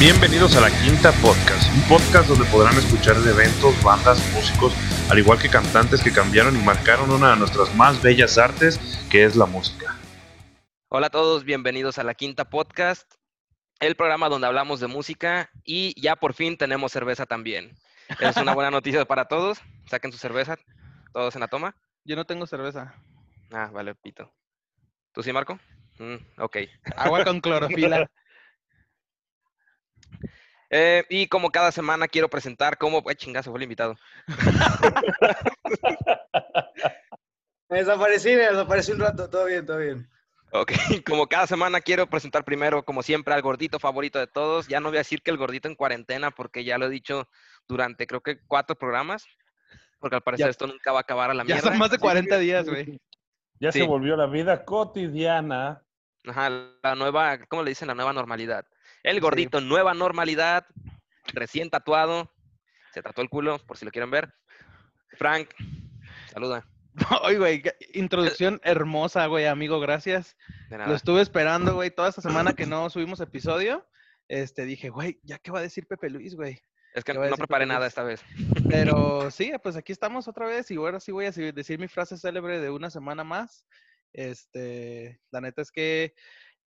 Bienvenidos a la Quinta Podcast, un podcast donde podrán escuchar de eventos, bandas, músicos, al igual que cantantes que cambiaron y marcaron una de nuestras más bellas artes, que es la música. Hola a todos, bienvenidos a la Quinta Podcast, el programa donde hablamos de música y ya por fin tenemos cerveza también. Es una buena noticia para todos. Saquen su cerveza, todos en la toma. Yo no tengo cerveza. Ah, vale, pito. ¿Tú sí, Marco? Mm, ok. Agua con clorofila. Eh, y como cada semana quiero presentar cómo... ¡Ay, chingazo! Fue el invitado. Me desaparecí, me desaparecí un rato. Todo bien, todo bien. Ok, como cada semana quiero presentar primero, como siempre, al gordito favorito de todos. Ya no voy a decir que el gordito en cuarentena, porque ya lo he dicho durante creo que cuatro programas, porque al parecer Ya- esto nunca va a acabar a la Ya mierda. son más de así 40 días, güey. Ya Sí. se volvió la vida cotidiana. Ajá, la nueva, ¿cómo le dicen? La nueva normalidad. El gordito, nueva normalidad, recién tatuado, se tatuó el culo, por si lo quieren ver. Frank, saluda. Ay, güey, introducción hermosa, güey, amigo, gracias. De Lo nada. estuve esperando, güey, toda esta semana que no subimos episodio. Este, dije, güey, ¿ya qué va a decir Pepe Luis, güey? Es que no preparé Pepe nada Luis. esta vez. Pero sí, pues aquí estamos otra vez y ahora sí voy a decir mi frase célebre de una semana más. Este, la neta es que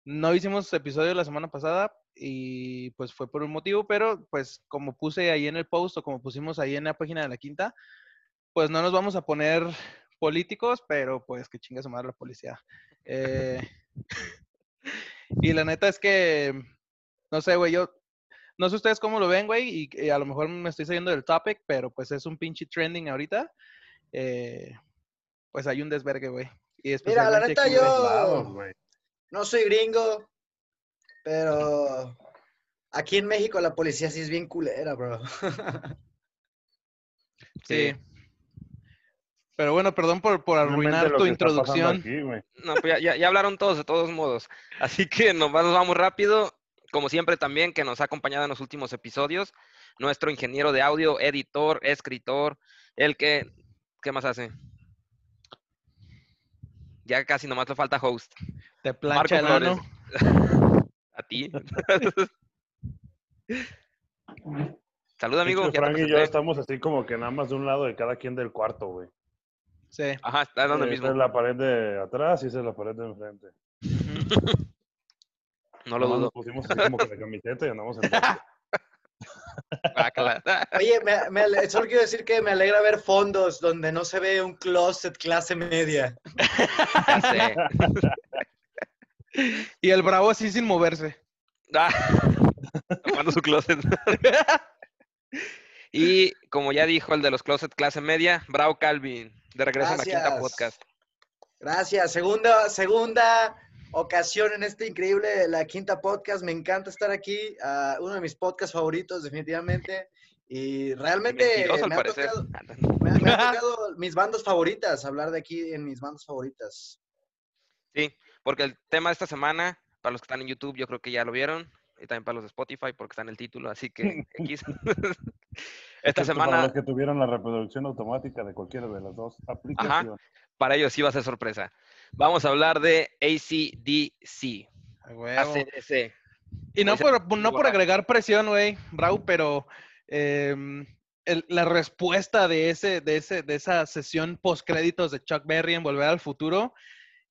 no hicimos episodio la semana pasada y pues fue por un motivo, pero pues como puse ahí en el post o como pusimos ahí en la página de la quinta, pues no nos vamos a poner políticos, pero pues que chinga su madre la policía. Eh, y la neta es que, no sé, güey, yo no sé ustedes cómo lo ven, güey, y, y a lo mejor me estoy saliendo del topic, pero pues es un pinche trending ahorita. Eh, pues hay un desvergue, güey. Y Mira, la neta, yo-. Lados. No soy gringo, pero aquí en México la policía sí es bien culera, bro. Sí. Pero bueno, perdón por, por arruinar tu introducción. aquí. No, pues ya, ya- ya hablaron todos, de todos modos. Así que nos vamos rápido. Como siempre también, que nos ha acompañado en los últimos episodios, nuestro ingeniero de audio, editor, escritor, el que... ¿Qué más hace? Ya casi nomás le falta host. Te plancha el Marco ano. A ti. Salud, amigo. Frank y yo estamos así como que nada más de un lado de cada quien del cuarto, güey. Sí. Ajá, está dando el Eh, mismo. Esa es la pared de atrás y esa es la pared de enfrente. No lo dudo. Nos pusimos así como que de camiseta y andamos en. Guácala. Oye, me- me solo quiero decir que me alegra ver fondos donde no se ve un closet clase media. Ya sé. Y el bravo así sin moverse. Ah, tapando su closet. y como ya dijo el de los closet clase media, Bravo Calvin, de regreso en la quinta podcast. Gracias. Segunda, segunda ocasión en este increíble La Quinta Podcast. Me encanta estar aquí. ah, uno de mis podcasts favoritos, definitivamente. Y realmente me ha, parecer. tocado, me, ha- me ha tocado mis bandas favoritas, hablar de aquí en mis bandas favoritas. Sí, porque el tema de esta semana, para los que están en YouTube, yo creo que ya lo vieron. Y también para los de Spotify, porque está en el título, así que X. Esta Excepto Para semana, los que tuvieron la reproducción automática de cualquiera de las dos aplicaciones. para ellos sí va a ser sorpresa. Vamos a hablar de ACDC. ACDC. Y no por, no por agregar presión, güey, Brau, pero em, el- la respuesta de, ese, de, ese, de esa sesión post-créditos de Chuck Berry en Volver al Futuro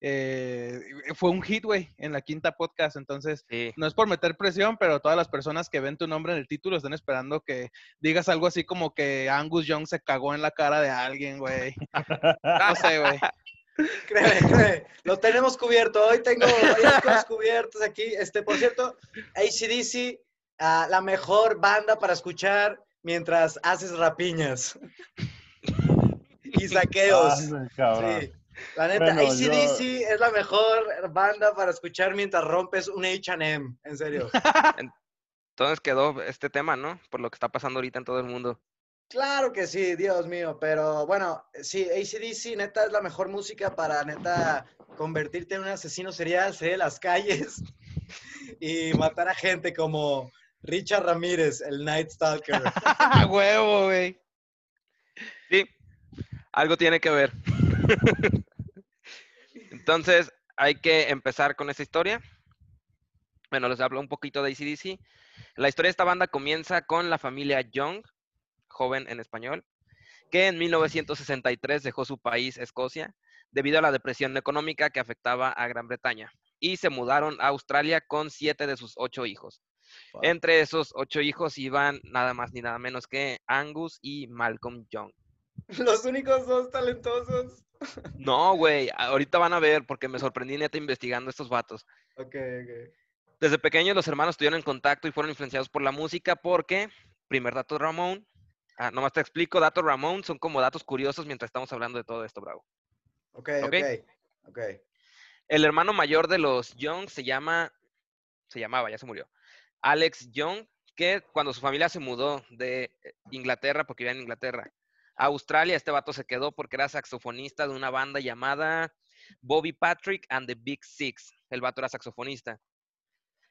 eh, fue un hit, güey, en la quinta podcast. Entonces, Sí. no es por meter presión, pero todas las personas que ven tu nombre en el título están esperando que digas algo así como que Angus Young se cagó en la cara de alguien, güey. No sé, güey. Créeme, créeme, lo tenemos cubierto. Hoy tengo varias cosas cubiertas aquí. Este, por cierto, ACDC, ah, la mejor banda para escuchar mientras haces rapiñas y saqueos. Sí. La neta, Bueno, ACDC yo- es la mejor banda para escuchar mientras rompes un HM. En serio. Entonces quedó este tema, ¿no? Por lo que está pasando ahorita en todo el mundo. Claro que sí, Dios mío, pero bueno, sí, ACDC neta es la mejor música para neta convertirte en un asesino serial, salir de las calles y matar a gente como Richard Ramírez, el Night Stalker. Huevo, güey. Sí, algo tiene que ver. Entonces, hay que empezar con esta historia. Bueno, les hablo un poquito de ACDC. La historia de esta banda comienza con la familia Young, joven en español, que en 1963 dejó su país, Escocia, debido a la depresión económica que afectaba a Gran Bretaña, y se mudaron a Australia con siete de sus ocho hijos. Entre esos ocho hijos iban nada más ni nada menos que Angus y Malcolm Young. Los únicos dos talentosos. No, güey, ahorita van a ver porque me sorprendí neta investigando estos vatos. Ok, ok. Desde pequeños los hermanos estuvieron en contacto y fueron influenciados por la música porque, primer dato Ramón, ah, nomás te explico, datos Ramón son como datos curiosos mientras estamos hablando de todo esto, bravo. Ok, Ok. ok. Ok. El hermano mayor de los Young se llama, se llamaba, ya se murió, Alex Young, que cuando su familia se mudó de Inglaterra, porque vivía en Inglaterra, a Australia, este vato se quedó porque era saxofonista de una banda llamada Bobby Patrick and the Big Six. El vato era saxofonista.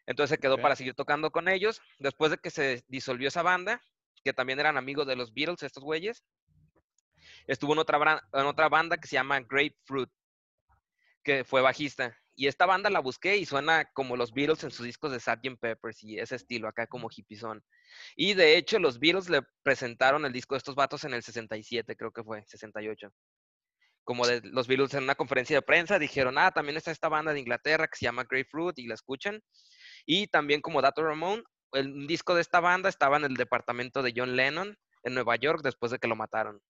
Entonces se quedó para seguir tocando con ellos. Después de que se disolvió esa banda, que también eran amigos de los Beatles, estos güeyes, estuvo en otra, bra- en otra banda que se llama Grapefruit, que fue bajista. Y esta banda la busqué y suena como los Beatles en sus discos de Sgt. Peppers y ese estilo, acá como hippiezón. Y de hecho, los Beatles le presentaron el disco de estos vatos en el 67, creo que fue, 68. Como de los Beatles en una conferencia de prensa dijeron, ah, también está esta banda de Inglaterra que se llama Grapefruit y la escuchan. Y también como dato Ramón, el un disco de esta banda estaba en el departamento de John Lennon en Nueva York después de que lo mataron.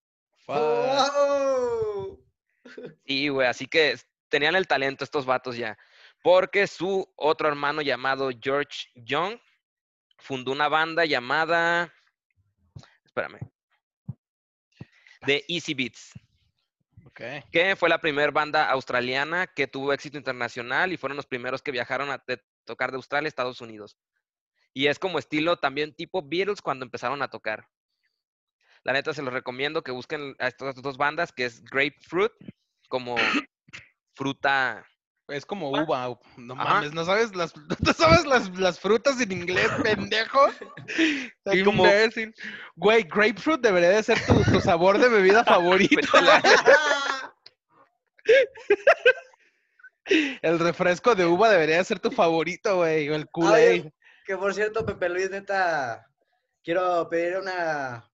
Fuck. ¡Wow! Sí, güey, así que tenían el talento estos vatos ya. Porque su otro hermano llamado George Young fundó una banda llamada. Espérame. The Easy Beats, que fue la primera banda australiana que tuvo éxito internacional y fueron los primeros que viajaron a tocar de Australia a Estados Unidos. Y es como estilo también tipo Beatles cuando empezaron a tocar. La neta se los recomiendo que busquen a estas dos bandas, que es Grapefruit, como fruta. Es como uva. No Ajá. mames, ¿no sabes las, ¿no sabes las, las frutas en inglés, pendejo? Como- Imbécil. Güey, grapefruit debería de ser tu, tu sabor de bebida favorito. El refresco de uva debería de ser tu favorito, güey. O el Kool-Aid. que por cierto, Pepe Luis, neta, quiero pedir una,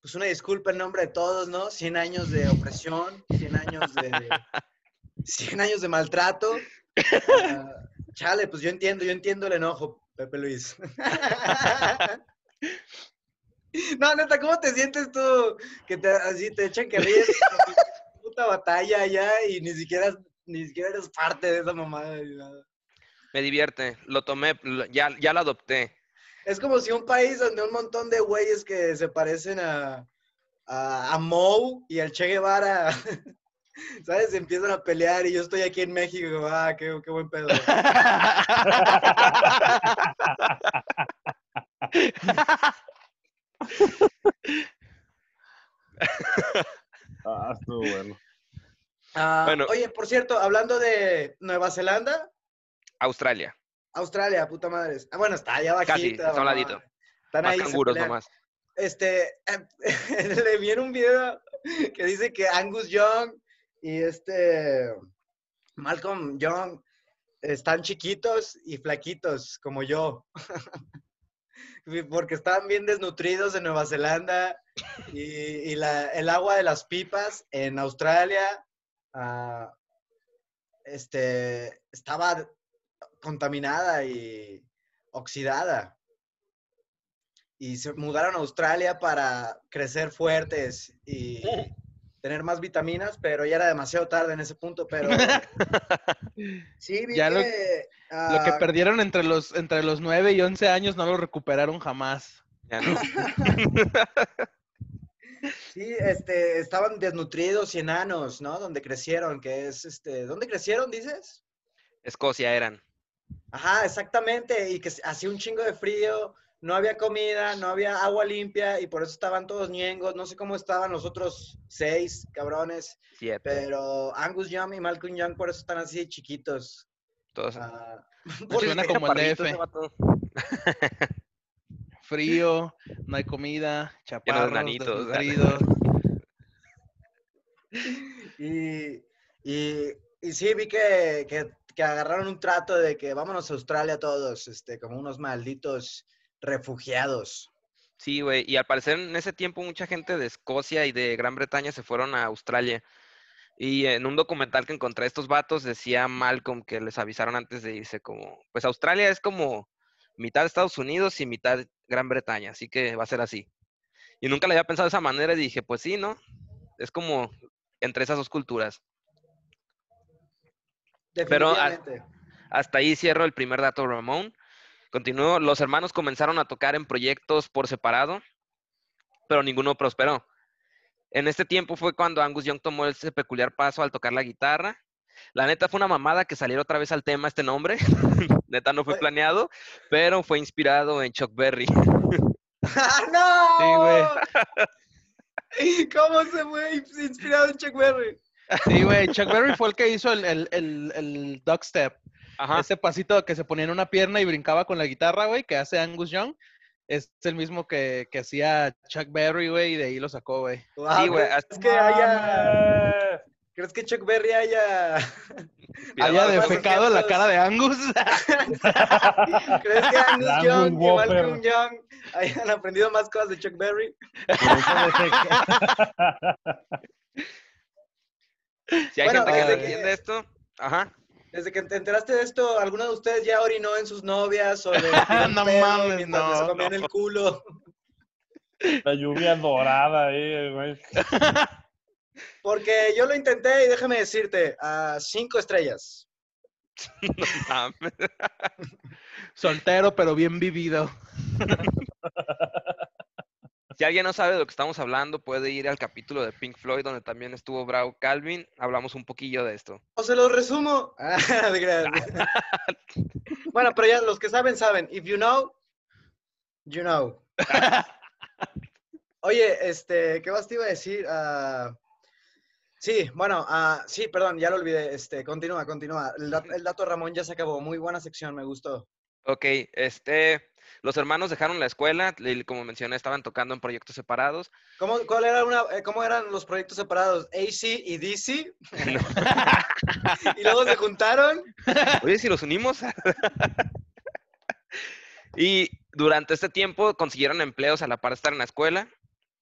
pues una disculpa en nombre de todos, ¿no? 100 años de opresión, 100 años de, 100 años de maltrato. Ah, chale, pues yo entiendo, yo entiendo el enojo, Pepe Luis. No, neta, ¿cómo te sientes tú? Que te, así te echan que ríes puta batalla ya y ni siquiera, ni siquiera eres parte de esa mamada. Me divierte, lo tomé, lo- ya, ya lo adopté. Es como si un país donde un montón de güeyes que se parecen a, a, a Moe y al Che Guevara, ¿sabes? Empiezan a pelear y yo estoy aquí en México, y digo, ah, qué, qué buen pedo. Ah, estuvo bueno. Ah, Bueno. Oye, por cierto, hablando de Nueva Zelanda, Australia, Australia, puta madre. Ah, bueno, está allá bajito. casi, está a un ladito. Están Más ahí, canguros nomás. Este, le vi en un video que dice que Angus Young y este Malcolm Young están chiquitos y flaquitos, como yo. Porque estaban bien desnutridos en Nueva Zelanda y, y la- el agua de las pipas en Australia ah, este, estaba contaminada y oxidada y se mudaron a Australia para crecer fuertes y tener más vitaminas, pero ya era demasiado tarde en ese punto, pero sí, vi Ya lo- que, Lo que ah, perdieron entre los, entre los 9 y 11 años no lo recuperaron jamás. Ya no. sí, este, estaban desnutridos y enanos, ¿no? Donde crecieron, que es, este, ¿dónde crecieron, dices? Escocia eran. Ajá, exactamente, y que hacía un chingo de frío, no había comida, no había agua limpia, y por eso estaban todos ñengos, no sé cómo estaban los otros seis cabrones, Siete. pero Angus Young y Malcolm Young por eso están así chiquitos. Todos. Ah, Pues Suena como el DF. Frío, no hay comida, chaparros, nanitos, y, y, y sí, vi que, que, que agarraron un trato de que vámonos a Australia todos, este, como unos malditos refugiados. Sí, güey. Y al parecer en ese tiempo mucha gente de Escocia y de Gran Bretaña se fueron a Australia. Y en un documental que encontré estos vatos decía Malcolm que les avisaron antes de irse como, pues Australia es como mitad Estados Unidos y mitad Gran Bretaña, así que va a ser así. Y nunca le había pensado de esa manera y dije, pues sí, ¿no? Es como entre esas dos culturas. Pero. Hasta ahí cierro el primer dato, Ramón. Continuó, los hermanos comenzaron a tocar en proyectos por separado, pero ninguno prosperó. En este tiempo fue cuando Angus Young tomó ese peculiar paso al tocar la guitarra. La neta fue una mamada que saliera otra vez al tema este nombre. neta no fue planeado, pero fue inspirado en Chuck Berry. ¡Ah, ¡No! ¿Cómo se fue inspirado en Chuck Berry? Sí, güey. Chuck Berry fue el que hizo el, el, el, el dubstep. Ajá. Ese pasito que se ponía en una pierna y brincaba con la guitarra, güey, que hace Angus Young. Es el mismo que, que hacía Chuck Berry, güey, y de ahí lo sacó, güey. Wow, Sí, güey, ¿crees que haya... ¿Crees que Chuck Berry haya... Más defecado en la cara de Angus. ¿Crees que Angus Young y. Malcolm Young hayan aprendido más cosas de Chuck Berry? Si hay Bueno, gente que no eh, entiende esto, ajá. Desde que te enteraste de esto, ¿alguno de ustedes ya orinó en sus novias o le No mames, mientras no, se comían el culo? La lluvia dorada ahí, güey. Porque yo lo intenté y déjame decirte, a cinco estrellas. Mames. Soltero, pero bien vivido. Si alguien no sabe de lo que estamos hablando, puede ir al capítulo de Pink Floyd, donde también estuvo Brau Calvin. Hablamos un poquillo de esto. O se los resumo. Ah, de bueno, pero ya los que saben, saben. If you know, you know. Oye, este, ¿qué más te iba a decir? Ah, sí, bueno, ah, sí, perdón, ya lo olvidé. Este, continúa, continúa. El, el dato Ramón ya se acabó. Muy buena sección, me gustó. Ok, este, los hermanos dejaron la escuela, y como mencioné, estaban tocando en proyectos separados. ¿Cómo, cuál era una, eh, ¿Cómo eran los proyectos separados? AC y DC. y luego se juntaron. Oye, si los unimos. y durante este tiempo consiguieron empleos a la par de estar en la escuela,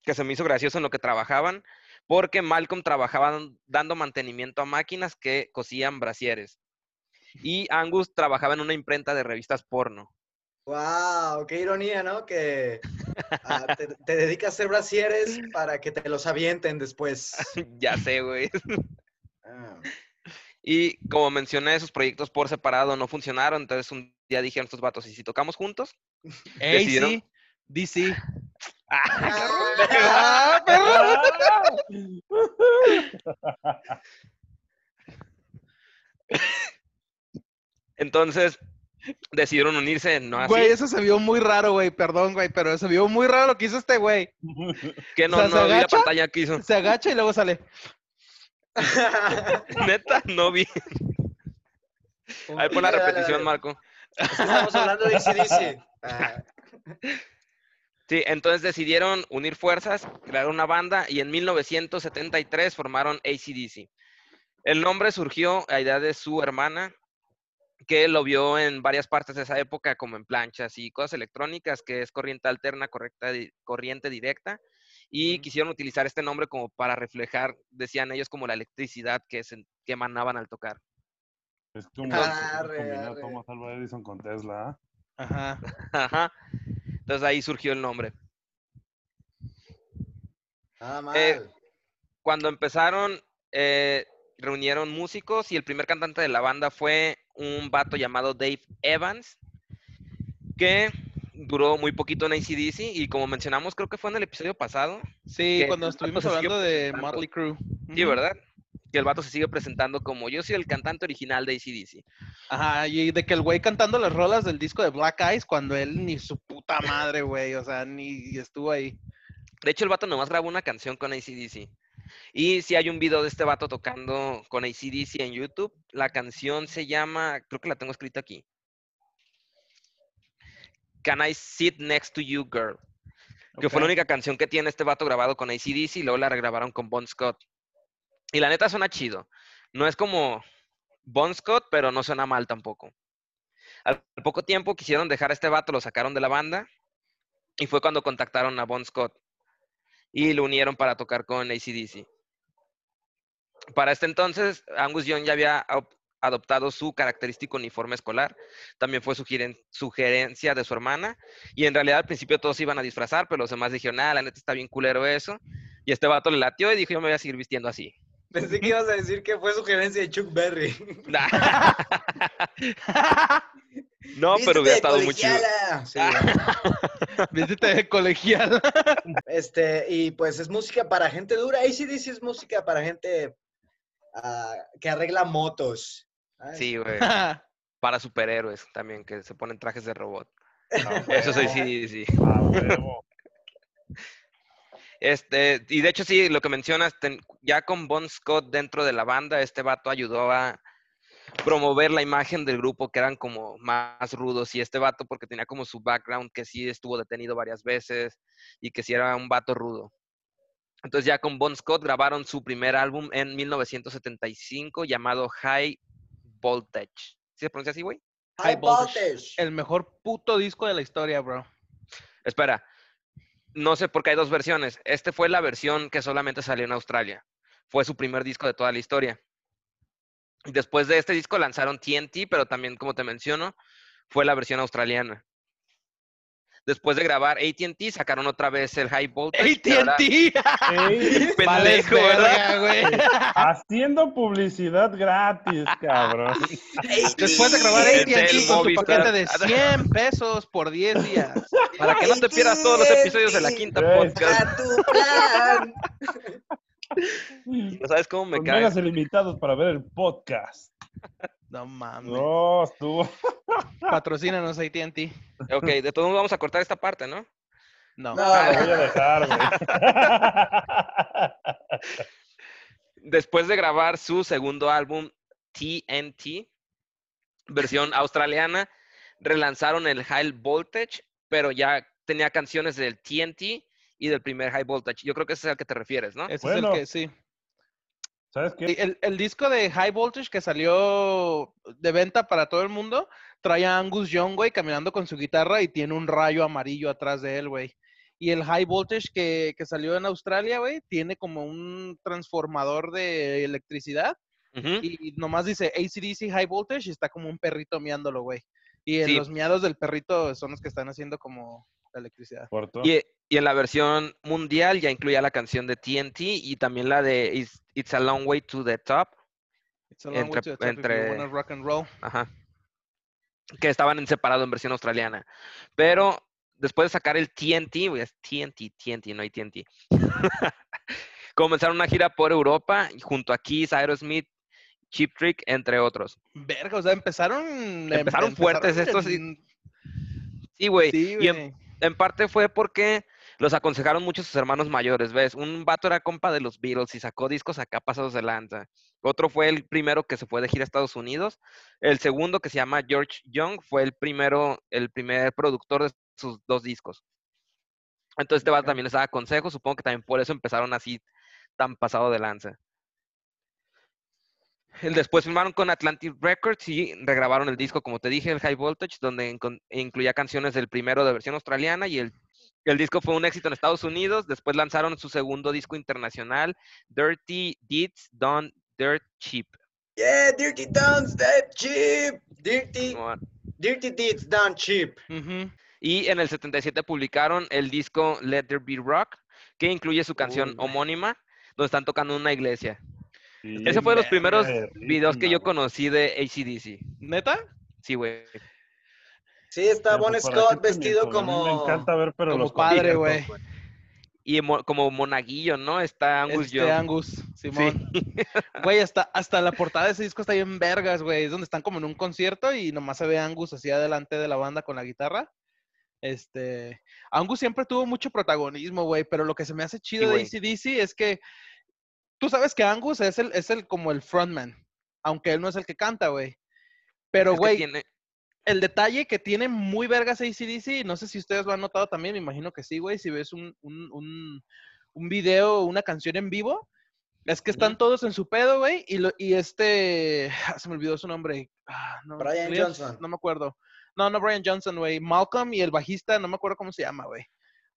que se me hizo gracioso en lo que trabajaban, porque Malcolm trabajaba dan- dando mantenimiento a máquinas que cosían brasieres. Y Angus trabajaba en una imprenta de revistas porno. ¡Wow! ¡Qué ironía, ¿no? Que ah, te, te dedicas a hacer brasieres para que te los avienten después. ya sé, güey. Ah. Y como mencioné, esos proyectos por separado no funcionaron, entonces un día dijeron estos vatos, ¿y si tocamos juntos? Decidieron- AC, DC. Ah, Entonces decidieron unirse, no así, Güey, eso se vio muy raro, güey. Perdón, güey, pero se vio muy raro lo que hizo este güey. que no, o sea, no se vi la agacha. pantalla que hizo. Se agacha y luego sale. Neta, no vi. Ahí pon la repetición. Marco. Estamos hablando de ACDC. Ah, Sí, entonces decidieron unir fuerzas, crear una banda y en 1973 formaron ACDC. El nombre surgió a idea de su hermana, que lo vio en varias partes de esa época, como en planchas y cosas electrónicas, que es corriente alterna, correcta, di- corriente directa, y quisieron utilizar este nombre como para reflejar, decían ellos, como la electricidad que, se, que emanaban al tocar. Es como combinar. Thomas Alva Edison con Tesla. ¿ah? Ajá. Ajá. Entonces ahí surgió el nombre. Nada mal. Eh, cuando empezaron, eh, reunieron músicos y el primer cantante de la banda fue un vato llamado Dave Evans, que duró muy poquito en ACDC y como mencionamos, creo que fue en el episodio pasado, Sí, cuando estuvimos hablando de. Motley Crue. sí. ¿verdad? Que el vato se sigue presentando como yo soy el cantante original de ACDC. Ajá, y de que el güey cantando las rolas del disco de Black Eyes cuando él ni su puta madre, güey, o sea, ni estuvo ahí. De hecho, el vato nomás grabó una canción con ACDC. Y si hay un video de este vato tocando con ACDC en YouTube, la canción se llama, creo que la tengo escrita aquí. Can I Sit Next to You, Girl? Que fue la única canción que tiene este vato grabado con ACDC y luego la regrabaron con Bon Scott. Y la neta suena chido. No es como Bon Scott, pero no suena mal tampoco. Al poco tiempo quisieron dejar a este vato, lo sacaron de la banda Y fue cuando contactaron a Bon Scott y lo unieron para tocar con ACDC. Para este entonces, Angus Young ya había op- adoptado su característico uniforme escolar. También fue sugeren- sugerencia de su hermana. Y en realidad al principio todos iban a disfrazar, pero los demás dijeron, ah, la neta está bien culero eso. Y este vato le latió y dijo, yo me voy a seguir vistiendo así. Pensé que ibas a decir que fue sugerencia de Chuck Berry. no, pero hubiera estado muy chido. colegiala. Sí. Vístete de colegial. Este, y pues es música para gente dura. ACDC es música para gente ah, que arregla motos. Ay, Sí, güey. Para superhéroes también, que se ponen trajes de robot. Ah, Eso sí, huevo, sí, sí. a huevo. Este, y de hecho, sí, lo que mencionas, ten- ya con Bon Scott dentro de la banda, este vato ayudó a promover la imagen del grupo, que eran como más rudos, y este vato, porque tenía como su background, que sí estuvo detenido varias veces, y que sí era un vato rudo. Entonces ya con Bon Scott grabaron su primer álbum en 1975 llamado High Voltage. ¿Sí se pronuncia así, güey? High High voltage. voltage. El mejor puto disco de la historia, bro. Espera, no sé por qué hay dos versiones. Este fue la versión que solamente salió en Australia. Fue su primer disco de toda la historia. Después de este disco lanzaron TNT, pero también, como te menciono, fue la versión australiana. Después de grabar AT&T, sacaron otra vez el High Voltage. AT&T. Pendejo, ¿verdad? güey. haciendo publicidad gratis, cabrón. Después de grabar AT&T con tu paquete de 100 pesos por 10 días. Para que no te pierdas todos los episodios de la quinta podcast. ¿No sabes cómo me cae? megas ilimitados para ver el podcast. No mames. No, estuvo. Patrocínanos AT&T. Ok, de todos modos vamos a cortar esta parte, ¿no? No. No. Ah, lo voy a dejar, güey. Después de grabar su segundo álbum, TNT, versión australiana, relanzaron el High Voltage, pero ya tenía canciones del TNT y del primer High Voltage. Yo creo que ese es al que te refieres, ¿no? Ese Bueno. es el que sí. ¿Sabes qué? El, el disco de High Voltage que salió de venta para todo el mundo trae a Angus Young, güey, caminando con su guitarra y tiene un rayo amarillo atrás de él, güey. Y el High Voltage que, que salió en Australia, güey, tiene como un transformador de electricidad y nomás dice ACDC High Voltage y está como un perrito miándolo, güey. Y en Sí. los miados del perrito son los que están haciendo como la electricidad. Corto. Y, y en la versión mundial ya incluía la canción de TNT y también la de It's, It's a Long Way to the Top. It's a long way Entre- to the top if you entre- wanna rock and roll. Ajá. Que estaban en separado en versión australiana. Pero después de sacar el TNT, güey, es TNT, TNT, no hay TNT. Comenzaron una gira por Europa y junto a Kiss, Aerosmith, Chip Trick, entre otros. Verga, o sea, empezaron... Empezaron fuertes estos en- Sí, güey. Sí, y güey. En parte fue porque los aconsejaron mucho sus hermanos mayores, ¿ves? Un vato era compa de los Beatles y sacó discos acá pasados de lanza. Otro fue el primero que se fue de gira a Estados Unidos. El segundo, que se llama George Young, fue el primero, el primer productor de sus dos discos. Entonces este vato también les daba consejos, supongo que también por eso empezaron así tan pasado de lanza. Después firmaron con Atlantic Records y regrabaron el disco, como te dije, el High Voltage, donde incluía canciones del primero de versión australiana y el, el disco fue un éxito en Estados Unidos. Después lanzaron su segundo disco internacional, Dirty Deeds Done Dirt Cheap. Yeah, Dirty Dance, that cheap. Dirty, dirty Deeds Done Cheap. Ujú. Y en el 77 publicaron el disco Let There Be Rock, que incluye su canción Uy. homónima, donde están tocando en una iglesia. Sí, Ese fue de los primeros videos que yo conocí de ACDC. ¿Neta? Sí, güey. Sí, está Bon pues, ¿para Scott vestido como... Me encanta ver, pero como los padre, güey. Y mo- como monaguillo, ¿no? Está Angus Este Young. Angus, Simón. Güey, hasta, hasta la portada de ese disco está bien vergas, güey. Es donde están como en un concierto y nomás se ve a Angus así adelante de la banda con la guitarra. Este, Angus siempre tuvo mucho protagonismo, güey, pero lo que se me hace chido de güey. ACDC es que tú sabes que Angus es el, es el como el frontman, aunque él no es el que canta, güey. Pero, güey, tiene- el detalle que tiene muy vergas ACDC, no sé si ustedes lo han notado también, me imagino que sí, güey, si ves un, un, un, un video, una canción en vivo, es que están todos en su pedo, güey, y, lo- y este, se me olvidó su nombre. Ah, no, Brian Johnson. No me acuerdo. No, no Brian Johnson, güey. Malcolm y el bajista, no me acuerdo cómo se llama, güey.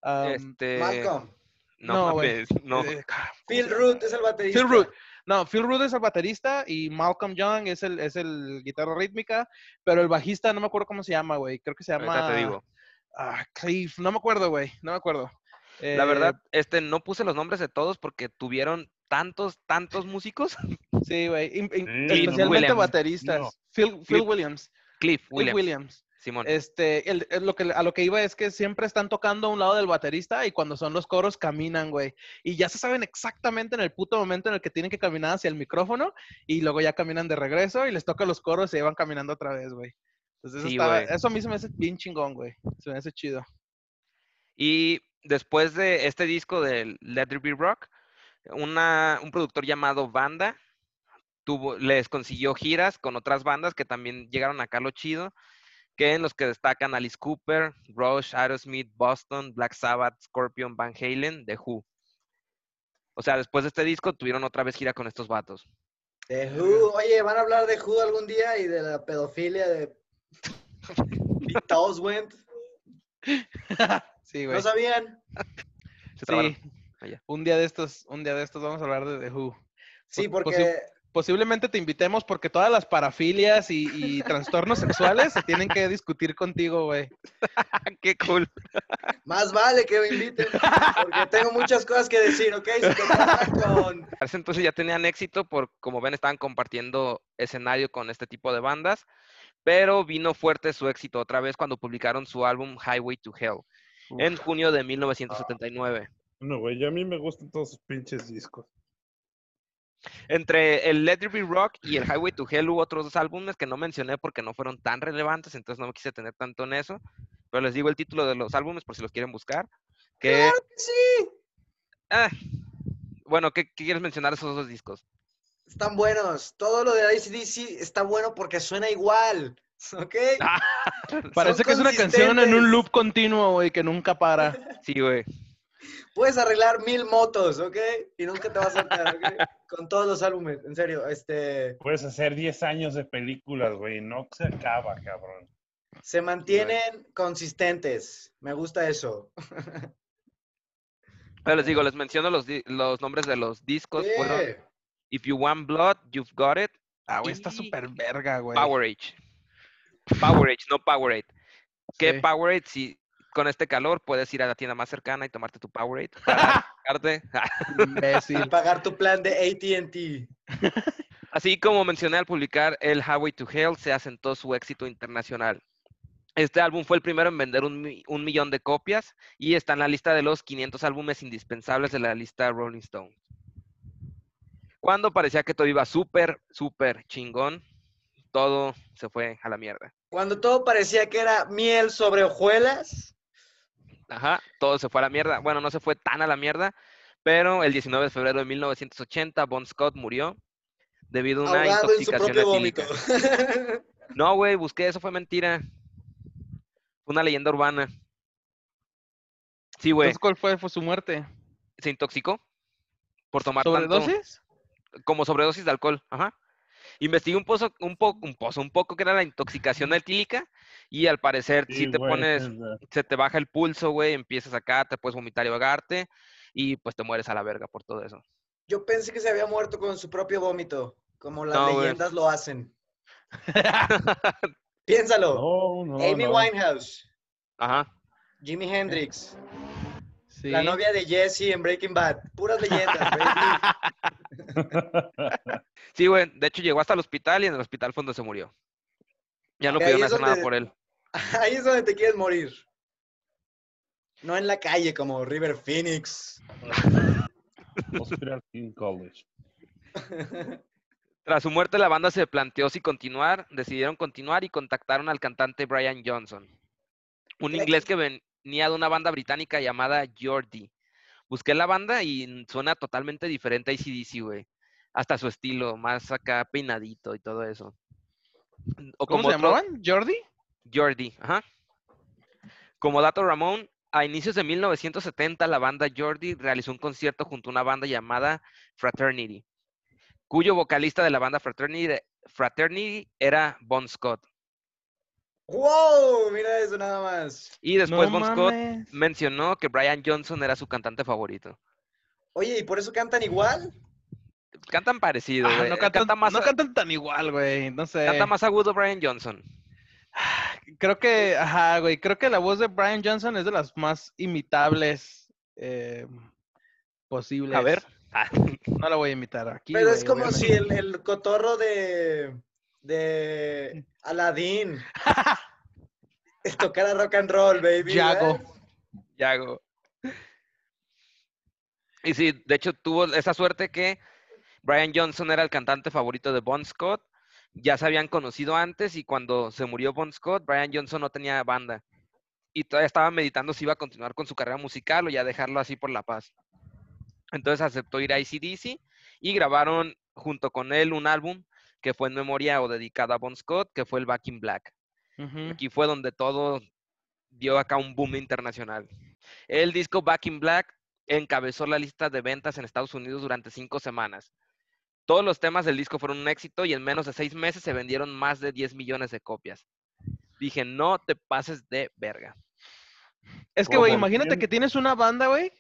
Um, este... Malcolm. No, No, güey. mames, no. eh, ¿cómo Phil? Root es el baterista. Phil Root. No, Phil Root es el baterista y Malcolm Young es el, es el guitarra rítmica, pero el bajista no me acuerdo cómo se llama, güey. Creo que se llama... Ahorita te digo. Ah, Cliff, no me acuerdo, güey. No me acuerdo. La Eh, verdad, este, no puse los nombres de todos porque tuvieron tantos, tantos músicos. Sí, güey. especialmente Williams. bateristas. No. Phil, Phil Cliff Williams. Cliff Williams. Williams. Simón. Este, el, el- lo que, a lo que iba es que siempre están tocando a un lado del baterista y cuando son los coros caminan, güey. Y ya se saben exactamente en el puto momento en el que tienen que caminar hacia el micrófono y luego ya caminan de regreso y les toca los coros y se van caminando otra vez, güey. Entonces eso, Sí, está- eso a mí se me hace bien chingón, güey. Se me hace chido. Y después de este disco de Let There Be Rock, una, un productor llamado Banda tuvo, les consiguió giras con otras bandas que también llegaron acá a lo chido, que en los que destacan Alice Cooper, Rush, Aerosmith, Boston, Black Sabbath, Scorpion, Van Halen, The Who. O sea, después de este disco tuvieron otra vez gira con estos vatos. De Who. Oye, ¿van a hablar de Who algún día y de la pedofilia de Pete Oswald? sí, güey. ¿No sabían? Se. Sí. Allá. Un día de estos, un día de estos vamos a hablar de The Who. Sí, porque posi- posiblemente te invitemos porque todas las parafilias y, y trastornos sexuales se tienen que discutir contigo, güey. ¡Qué cool! más vale que me inviten, porque tengo muchas cosas que decir, ¿ok? Si con... Entonces ya tenían éxito por, como ven, estaban compartiendo escenario con este tipo de bandas, pero vino fuerte su éxito otra vez cuando publicaron su álbum Highway to Hell en junio de 1979. No, güey, y a mí me gustan todos sus pinches discos. Entre el Let There Be Rock y el Highway to Hell hubo otros dos álbumes que no mencioné porque no fueron tan relevantes, entonces no me quise tener tanto en eso, pero les digo el título de los álbumes por si los quieren buscar. Que, ¡Claro que sí! ah, bueno, ¿qué, qué quieres mencionar de esos dos discos? Están buenos. Todo lo de ACDC está bueno porque suena igual, ¿ok? Parece Son que es una canción en un loop continuo, güey, que nunca para. Sí, güey. Puedes arreglar mil motos, ¿ok? Y nunca te vas a saltar, ¿ok? Con todos los álbumes, en serio, este... Puedes hacer 10 años de películas, güey, no se acaba, cabrón. Se mantienen consistentes. Me gusta eso. Pero les digo, les menciono los, los nombres de los discos. If You Want Blood, You've Got It, Ah, güey, está Y- súper verga, güey. Powerage. Powerage, no Powerade. ¿Qué Sí. Powerade? Si con este calor puedes ir a la tienda más cercana y tomarte tu Powerade. para Imbécil. pagar tu plan de AT&T. Así como mencioné al publicar el Highway to Hell, se asentó su éxito internacional. Este álbum fue el primero en vender un, un millón de copias y está en la lista de los 500 álbumes indispensables de la lista Rolling Stone. Cuando parecía que todo iba súper, súper chingón, todo se fue a la mierda. Cuando todo parecía que era miel sobre hojuelas. Ajá, todo se fue a la mierda. Bueno, no se fue tan a la mierda, pero el 19 de febrero de 1980, Bon Scott murió debido a una ahogado en su intoxicación etílica. No, güey, busqué, eso fue mentira. Fue una leyenda urbana. Sí, güey, ¿cuál fue, fue su muerte? se intoxicó por tomar tanto, ¿Sobredosis? como sobredosis de alcohol. Ajá. Investigué un pozo, un poco, un pozo, un poco que era la intoxicación etílica y al parecer si te güey, pones, se te baja el pulso, güey, empiezas acá, te puedes vomitar y ahogarte y pues te mueres a la verga por todo eso. Yo pensé que se había muerto con su propio vómito, como las No, güey. leyendas lo hacen. Piénsalo. No, no, Amy no. Winehouse, Ajá. Jimi Hendrix, Sí. la novia de Jesse en Breaking Bad. Puras leyendas. Sí, güey, de hecho llegó hasta el hospital y en el hospital fue donde se murió. Ya no ahí pudieron hacer nada por él. Ahí es donde te quieres morir. No en la calle como River Phoenix. Hospital King College. Tras su muerte, la banda se planteó si continuar, decidieron continuar y contactaron al cantante Brian Johnson, un inglés que venía de una banda británica llamada Geordie. Busqué la banda y suena totalmente diferente a ACDC, güey. Hasta su estilo, más acá peinadito y todo eso. O ¿Cómo como se otro- llamaban? ¿Jordi? Jordi, ajá. Como dato Ramón, a inicios de 1970 la banda Jordi realizó un concierto junto a una banda llamada Fraternity, cuyo vocalista de la banda Fraternity, Fraternity era Bon Scott. ¡Wow! Mira eso nada más. Y después No Bon Scott mencionó que Brian Johnson era su cantante favorito. Oye, ¿y por eso cantan igual? Cantan parecido, Ah, güey. no, cantan, canta, más, no cantan tan igual, güey. No sé. canta más agudo Brian Johnson. Creo que, ajá, güey. Creo que la voz de Brian Johnson es de las más imitables eh, posibles. A ver. Ah, No la voy a imitar aquí. Pero es como obviamente. si el, el cotorro de, de Aladdin tocara rock and roll, baby. Yago. ¿eh? Yago. Y sí, de hecho tuvo esa suerte que Brian Johnson era el cantante favorito de Bon Scott. Ya se habían conocido antes y cuando se murió Bon Scott, Brian Johnson no tenía banda. Y todavía estaba meditando si iba a continuar con su carrera musical o ya dejarlo así por la paz. Entonces aceptó ir a ICDC y grabaron junto con él un álbum que fue en memoria o dedicado a Bon Scott, que fue el Back in Black. Aquí fue donde todo dio acá un boom internacional. El disco Back in Black encabezó la lista de ventas en Estados Unidos durante cinco semanas. Todos los temas del disco fueron un éxito y en menos de seis meses se vendieron más de 10 millones de copias. Dije, no te pases de verga. Es que, güey, imagínate que tienes una banda, güey,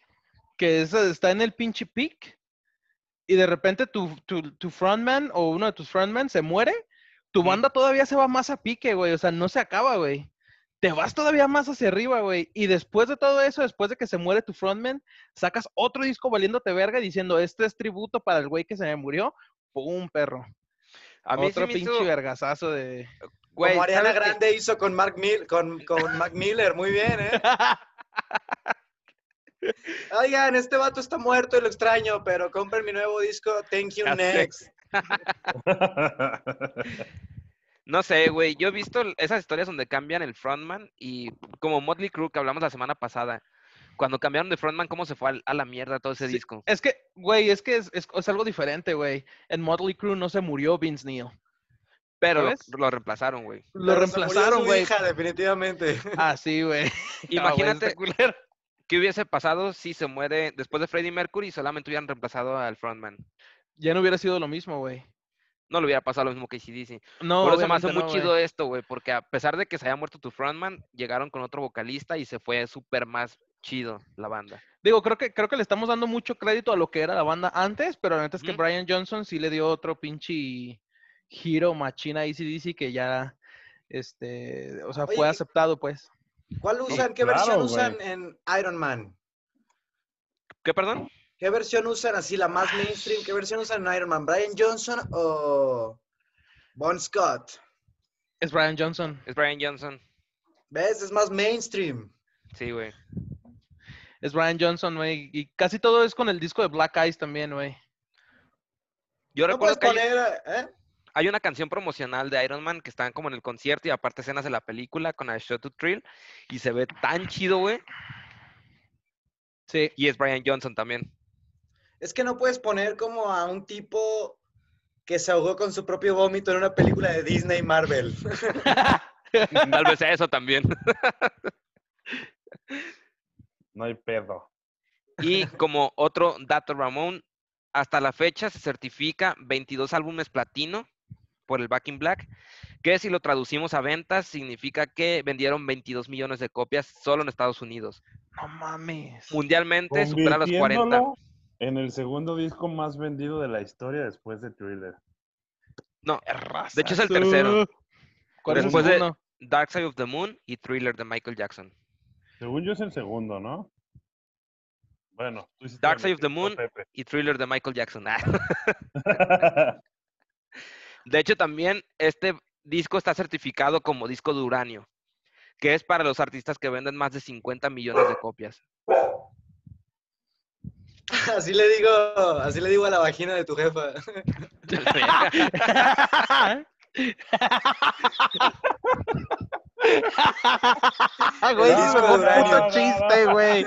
que es- está en el pinche peak y de repente tu, tu, tu frontman o uno de tus frontmen se muere, tu banda todavía se va más a pique, güey, o sea, no se acaba, güey. Te vas todavía más hacia arriba, güey. Y después de todo eso, después de que se muere tu frontman, sacas otro disco valiéndote verga y diciendo, este es tributo para el güey que se me murió. ¡Pum, perro! A mí Otro sí me pinche hizo, vergazazo de... güey, Como Ariana. Grande hizo con Mark con, con Mac Miller, muy bien, ¿eh? Oigan, este vato está muerto y lo extraño, pero compren mi nuevo disco, Thank You. Next. No sé, güey. Yo he visto esas historias donde cambian el frontman y como Motley Crue que hablamos la semana pasada, cuando cambiaron de frontman, cómo se fue al- a la mierda todo ese Sí, disco. Es que, güey, es que es, es- es algo diferente, güey. En Motley Crue no se murió Vince Neil. Pero lo, reemplazaron, güey. Lo reemplazaron, güey. hija, definitivamente. Ah, sí, güey. Imagínate qué hubiese pasado si se muere después de Freddie Mercury y solamente hubieran reemplazado al frontman. Ya no hubiera sido lo mismo, güey. No le hubiera pasado lo mismo que ACDC. No, Por eso me hace muy no, chido esto, güey, porque a pesar de que se haya muerto tu frontman, llegaron con otro vocalista y se fue súper más chido la banda. Digo, creo que, creo que le estamos dando mucho crédito a lo que era la banda antes, pero la neta es que. Brian Johnson sí le dio otro pinche giro machina a ACDC que ya, este, o sea, fue aceptado, pues. ¿Cuál usan? ¿Qué claro, versión usan en Iron Man? ¿Qué, perdón? ¿Qué versión usan así, la más mainstream? ¿Qué versión usan en Iron Man? ¿Brian Johnson o Bon Scott? Es Brian Johnson. Es Brian Johnson. ¿Ves? Es más mainstream. Sí, güey. Es Brian Johnson, güey. Y casi todo es con el disco de Black Eyes también, güey. Yo No recuerdo que hay, poner, ¿eh? hay una canción promocional de Iron Man que están como en el concierto y aparte escenas de la película con a Shot to Thrill y se ve tan chido, güey. Sí. Y es Brian Johnson también. Es que no puedes poner como a un tipo que se ahogó con su propio vómito en una película de Disney Marvel. Tal vez eso también. No hay pedo. Y como otro dato, Ramón, hasta la fecha se certifica 22 álbumes platino por el Back in Black, que si lo traducimos a ventas significa que vendieron 22 millones de copias solo en Estados Unidos. No mames. Mundialmente supera los 40. En el segundo disco más vendido de la historia después de Thriller. No, Razazo. de hecho es el tercero. ¿Cuál es el Después de- segundo? Dark Side of the Moon y Thriller de Michael Jackson. Según yo es el segundo, ¿no? Bueno, tú hiciste Dark Side of the Moon. Pepe. Y Thriller de Michael Jackson. Ah. De hecho, también este disco está certificado como disco de uranio, que es para los artistas que venden más de 50 millones de copias. Así le digo, así le digo a la vagina de tu jefa. Güey, de uranio. puto chiste, güey.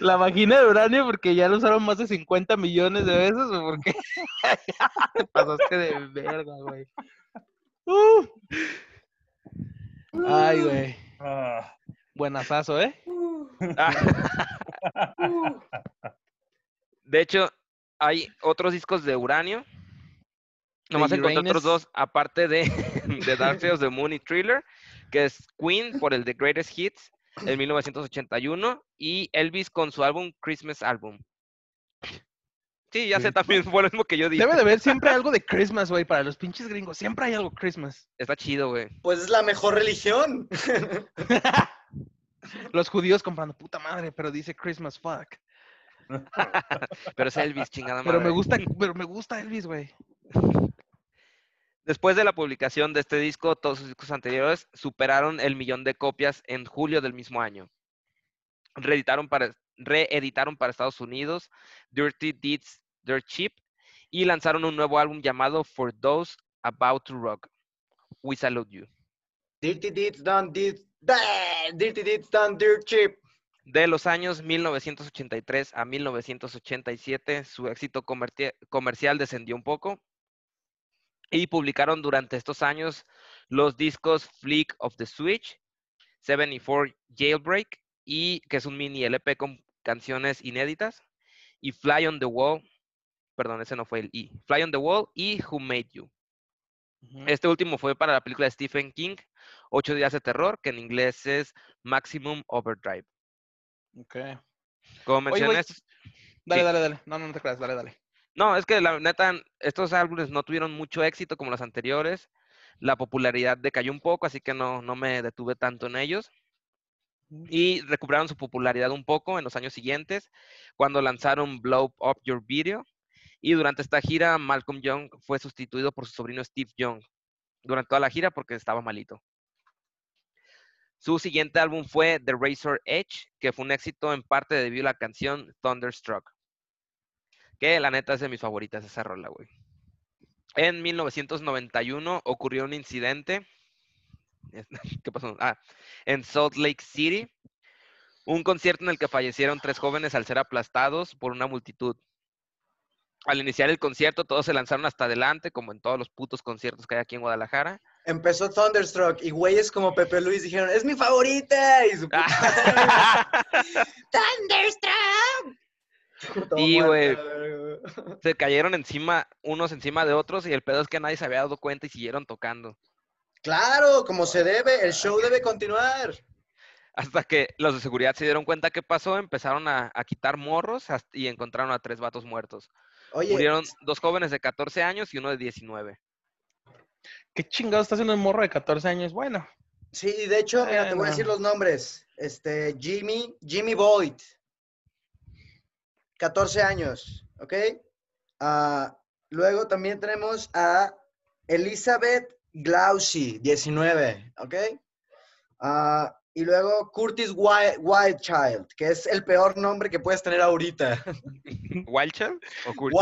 La vagina de uranio porque ya lo usaron más de 50 millones de veces o porque te pasaste de verga, güey. Uh. Ay, güey. Ah, Buenazazo, ¿eh? Ah. De hecho, hay otros discos de uranio. Nomás encontré otros dos, aparte de, de Dark Side of the Moon y Thriller, que es Queen por el The Greatest Hits en 1981 y Elvis con su álbum Christmas Album. Sí, ya sé también, fue lo mismo que yo dije. Debe de haber siempre algo de Christmas, güey, para los pinches gringos. Siempre hay algo Christmas. Está chido, güey. Pues es la mejor religión. Los judíos comprando puta madre, pero dice Christmas fuck. Pero es Elvis, chingada madre. Pero me gusta, pero me gusta Elvis, güey. Después de la publicación de este disco, todos sus discos anteriores superaron el millón de copias en julio del mismo año. Reeditaron para, reeditaron para Estados Unidos Dirty Deeds Dirt Cheap y lanzaron un nuevo álbum llamado For Those About to Rock. We Salute You. Dirty Deeds done deeds. Dirty Deeds done dirt cheap. De los años 1983 a 1987, su éxito comerci- comercial descendió un poco y publicaron durante estos años los discos Flick of the Switch, 74 Jailbreak, y que es un mini LP con canciones inéditas, y Fly on the Wall, perdón, ese no fue el I, Fly on the Wall y Who Made You. Este último fue para la película de Stephen King, Ocho días de terror, que en inglés es Maximum Overdrive. Ok. Como mencioné, Dale, Sí. dale, dale. No, no, no te creas, dale, dale. No, es que la neta, estos álbumes no tuvieron mucho éxito como los anteriores. La popularidad decayó un poco, así que no, no me detuve tanto en ellos. Y recuperaron su popularidad un poco en los años siguientes, cuando lanzaron Blow Up Your Video. Y durante esta gira, Malcolm Young fue sustituido por su sobrino Steve Young durante toda la gira porque estaba malito. Su siguiente álbum fue The Razor Edge, que fue un éxito en parte debido a la canción Thunderstruck. Que la neta es de mis favoritas esa rola, güey. En 1991 ocurrió un incidente. ¿Qué pasó? Ah, en Salt Lake City. Un concierto en el que fallecieron tres jóvenes al ser aplastados por una multitud. Al iniciar el concierto, todos se lanzaron hasta adelante, como en todos los putos conciertos que hay aquí en Guadalajara. Empezó Thunderstruck y güeyes como Pepe Luis dijeron, es mi favorita. Y su puta Thunderstruck. Sí, güey. se cayeron encima, unos encima de otros, y el pedo es que nadie se había dado cuenta y siguieron tocando. Claro, como se debe, el show debe continuar. Hasta que los de seguridad se dieron cuenta qué pasó, empezaron a, a quitar morros hasta- y encontraron a tres vatos muertos. Oye, Murieron dos jóvenes de 14 años y uno de 19. ¿Qué chingado está haciendo un morro de 14 años? Bueno, sí, de hecho, mira, te voy a decir los nombres. Este, Jimmy, Jimmy Boyd, 14 años, ¿ok? Ah, luego también tenemos a Elizabeth Glaucy, 19, ¿ok? Ah, y luego Curtis Wi- Wildchild, que es el peor nombre que puedes tener ahorita. ¿Wildchild? ¿O Curtis?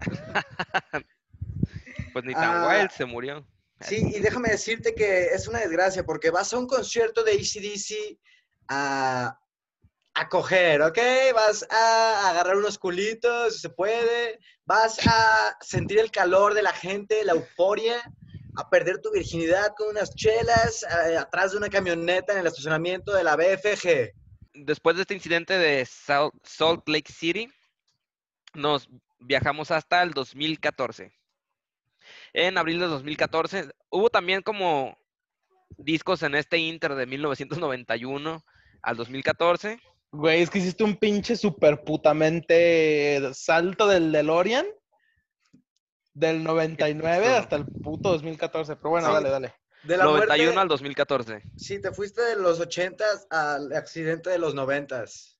Pues ni tan Ah. wild, se murió. Sí, y déjame decirte que es una desgracia porque vas a un concierto de ACDC a, a coger, ¿ok? Vas a agarrar unos culitos, si se puede. Vas a sentir el calor de la gente, la euforia, a perder tu virginidad con unas chelas eh, atrás de una camioneta en el estacionamiento de la BFG. Después de este incidente de Salt, Salt Lake City, nos viajamos hasta el 2014. En abril de 2014 hubo también como discos en este inter de 1991 al 2014. güey, es que hiciste un pinche super putamente salto del DeLorean del 99 pasó? hasta el puto 2014. Pero bueno, Sí. dale, dale. De la 91 muerte, al 2014. sí, te fuiste de los 80s al accidente de los 90s.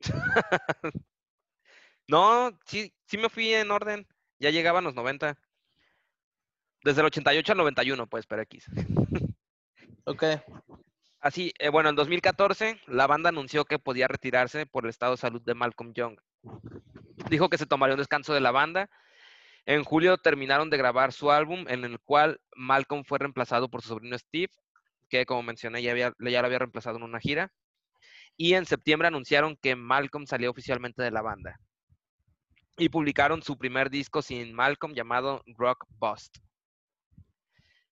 No, sí, sí me fui en orden. Ya llegaban los 90. Desde el 88 al 91, pues, pero X. Ok. Así, eh, bueno, en 2014 la banda anunció que podía retirarse por el estado de salud de Malcolm Young. Dijo que se tomaría un descanso de la banda. En julio terminaron de grabar su álbum en el cual Malcolm fue reemplazado por su sobrino Steve, que como mencioné ya, había, ya lo había reemplazado en una gira. Y en septiembre anunciaron que Malcolm salía oficialmente de la banda. Y publicaron su primer disco sin Malcolm llamado Rock Bust.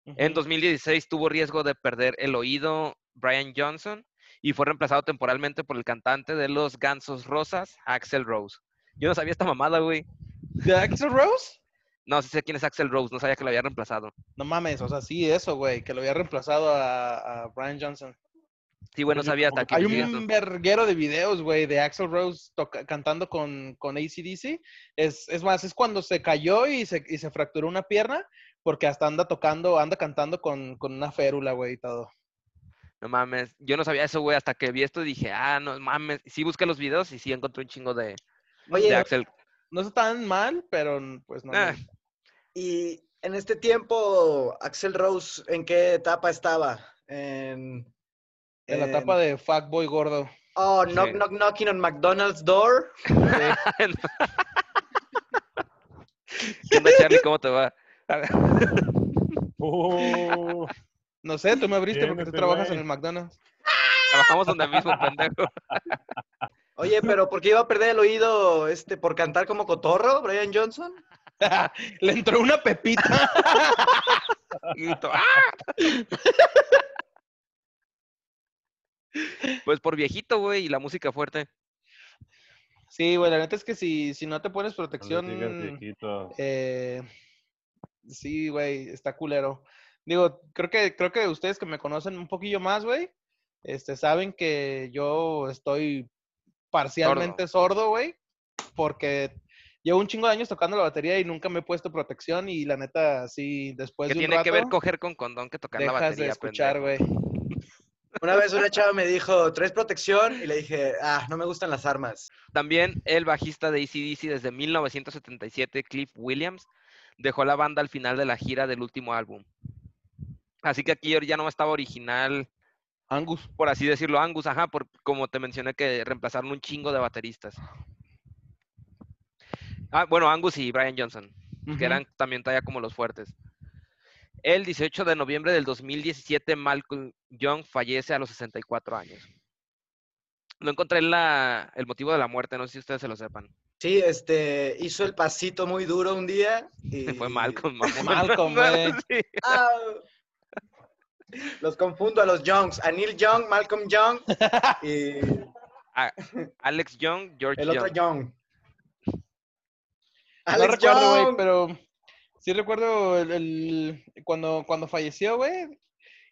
En Ujú. 2016 tuvo riesgo de perder el oído Brian Johnson y fue reemplazado temporalmente por el cantante de los Gansos Rosas, Axel Rose. Yo no sabía esta mamada, güey. ¿De Axel Rose? No, sí sé quién es Axel Rose, no sabía que lo había reemplazado. No mames, o sea, sí, eso, güey, que lo había reemplazado a, a Brian Johnson. Sí, bueno, Oye, sabía hasta que Hay un verguero de videos, güey, de Axel Rose toca- cantando con, con ACDC. Es, es más, es cuando se cayó y se, y se fracturó una pierna, porque hasta anda tocando, anda cantando con, con una férula, güey, y todo. No mames, yo no sabía eso, güey, hasta que vi esto y dije, ah, no mames. Sí busqué los videos y sí encontré un chingo de, de Axel. No está tan mal, pero pues no. Ah, y en este tiempo, Axel Rose, ¿en qué etapa estaba? En, En la etapa de Fuckboy gordo. Oh, knock, Sí. knock, knocking on McDonald's door. ¿Qué onda, Charlie? ¿Cómo te va? A ver, Oh, No sé, tú me abriste Bien, porque tú este trabajas en el McDonald's. Trabajamos donde mismo, pendejo. Oye, pero ¿por qué iba a perder el oído este, por cantar como cotorro, Brian Johnson? Le entró una pepita. Grito, ¡ah! Pues por viejito, güey, y la música fuerte. Sí, güey, la neta es que si, si no te pones no le digas protección, viejito. eh, sí, güey, está culero. Digo, creo que, creo que ustedes que me conocen un poquillo más, güey, este, saben que yo estoy parcialmente sordo, güey, porque llevo un chingo de años tocando la batería y nunca me he puesto protección y la neta, sí, después Que de un tiene que ver coger con condón que tocar la dejas batería, de escuchar, güey. Una vez una chava me dijo, ¿traes protección? Y le dije, ah, no me gustan las armas. También el bajista de ACDC desde 1977, Cliff Williams, dejó la banda al final de la gira del último álbum. Así que aquí ya no estaba original, Angus. por así decirlo, Angus, ajá, por, como te mencioné que reemplazaron un chingo de bateristas. Ah, bueno, Angus y Brian Johnson, que eran también todavía como los fuertes. El 18 de noviembre del 2017, Malcolm Young fallece a los 64 años. No encontré la- el motivo de la muerte, no sé si ustedes se lo sepan. Sí, este, hizo el pasito muy duro un día y... Fue Malcolm. Malcolm, güey. Sí. Ah, los confundo a los Youngs, a Neil Young, Malcolm Young y Alex Young, George el otro Young. Young. No Alex recuerdo, güey, Young. pero sí recuerdo el, el- cuando, cuando falleció, güey.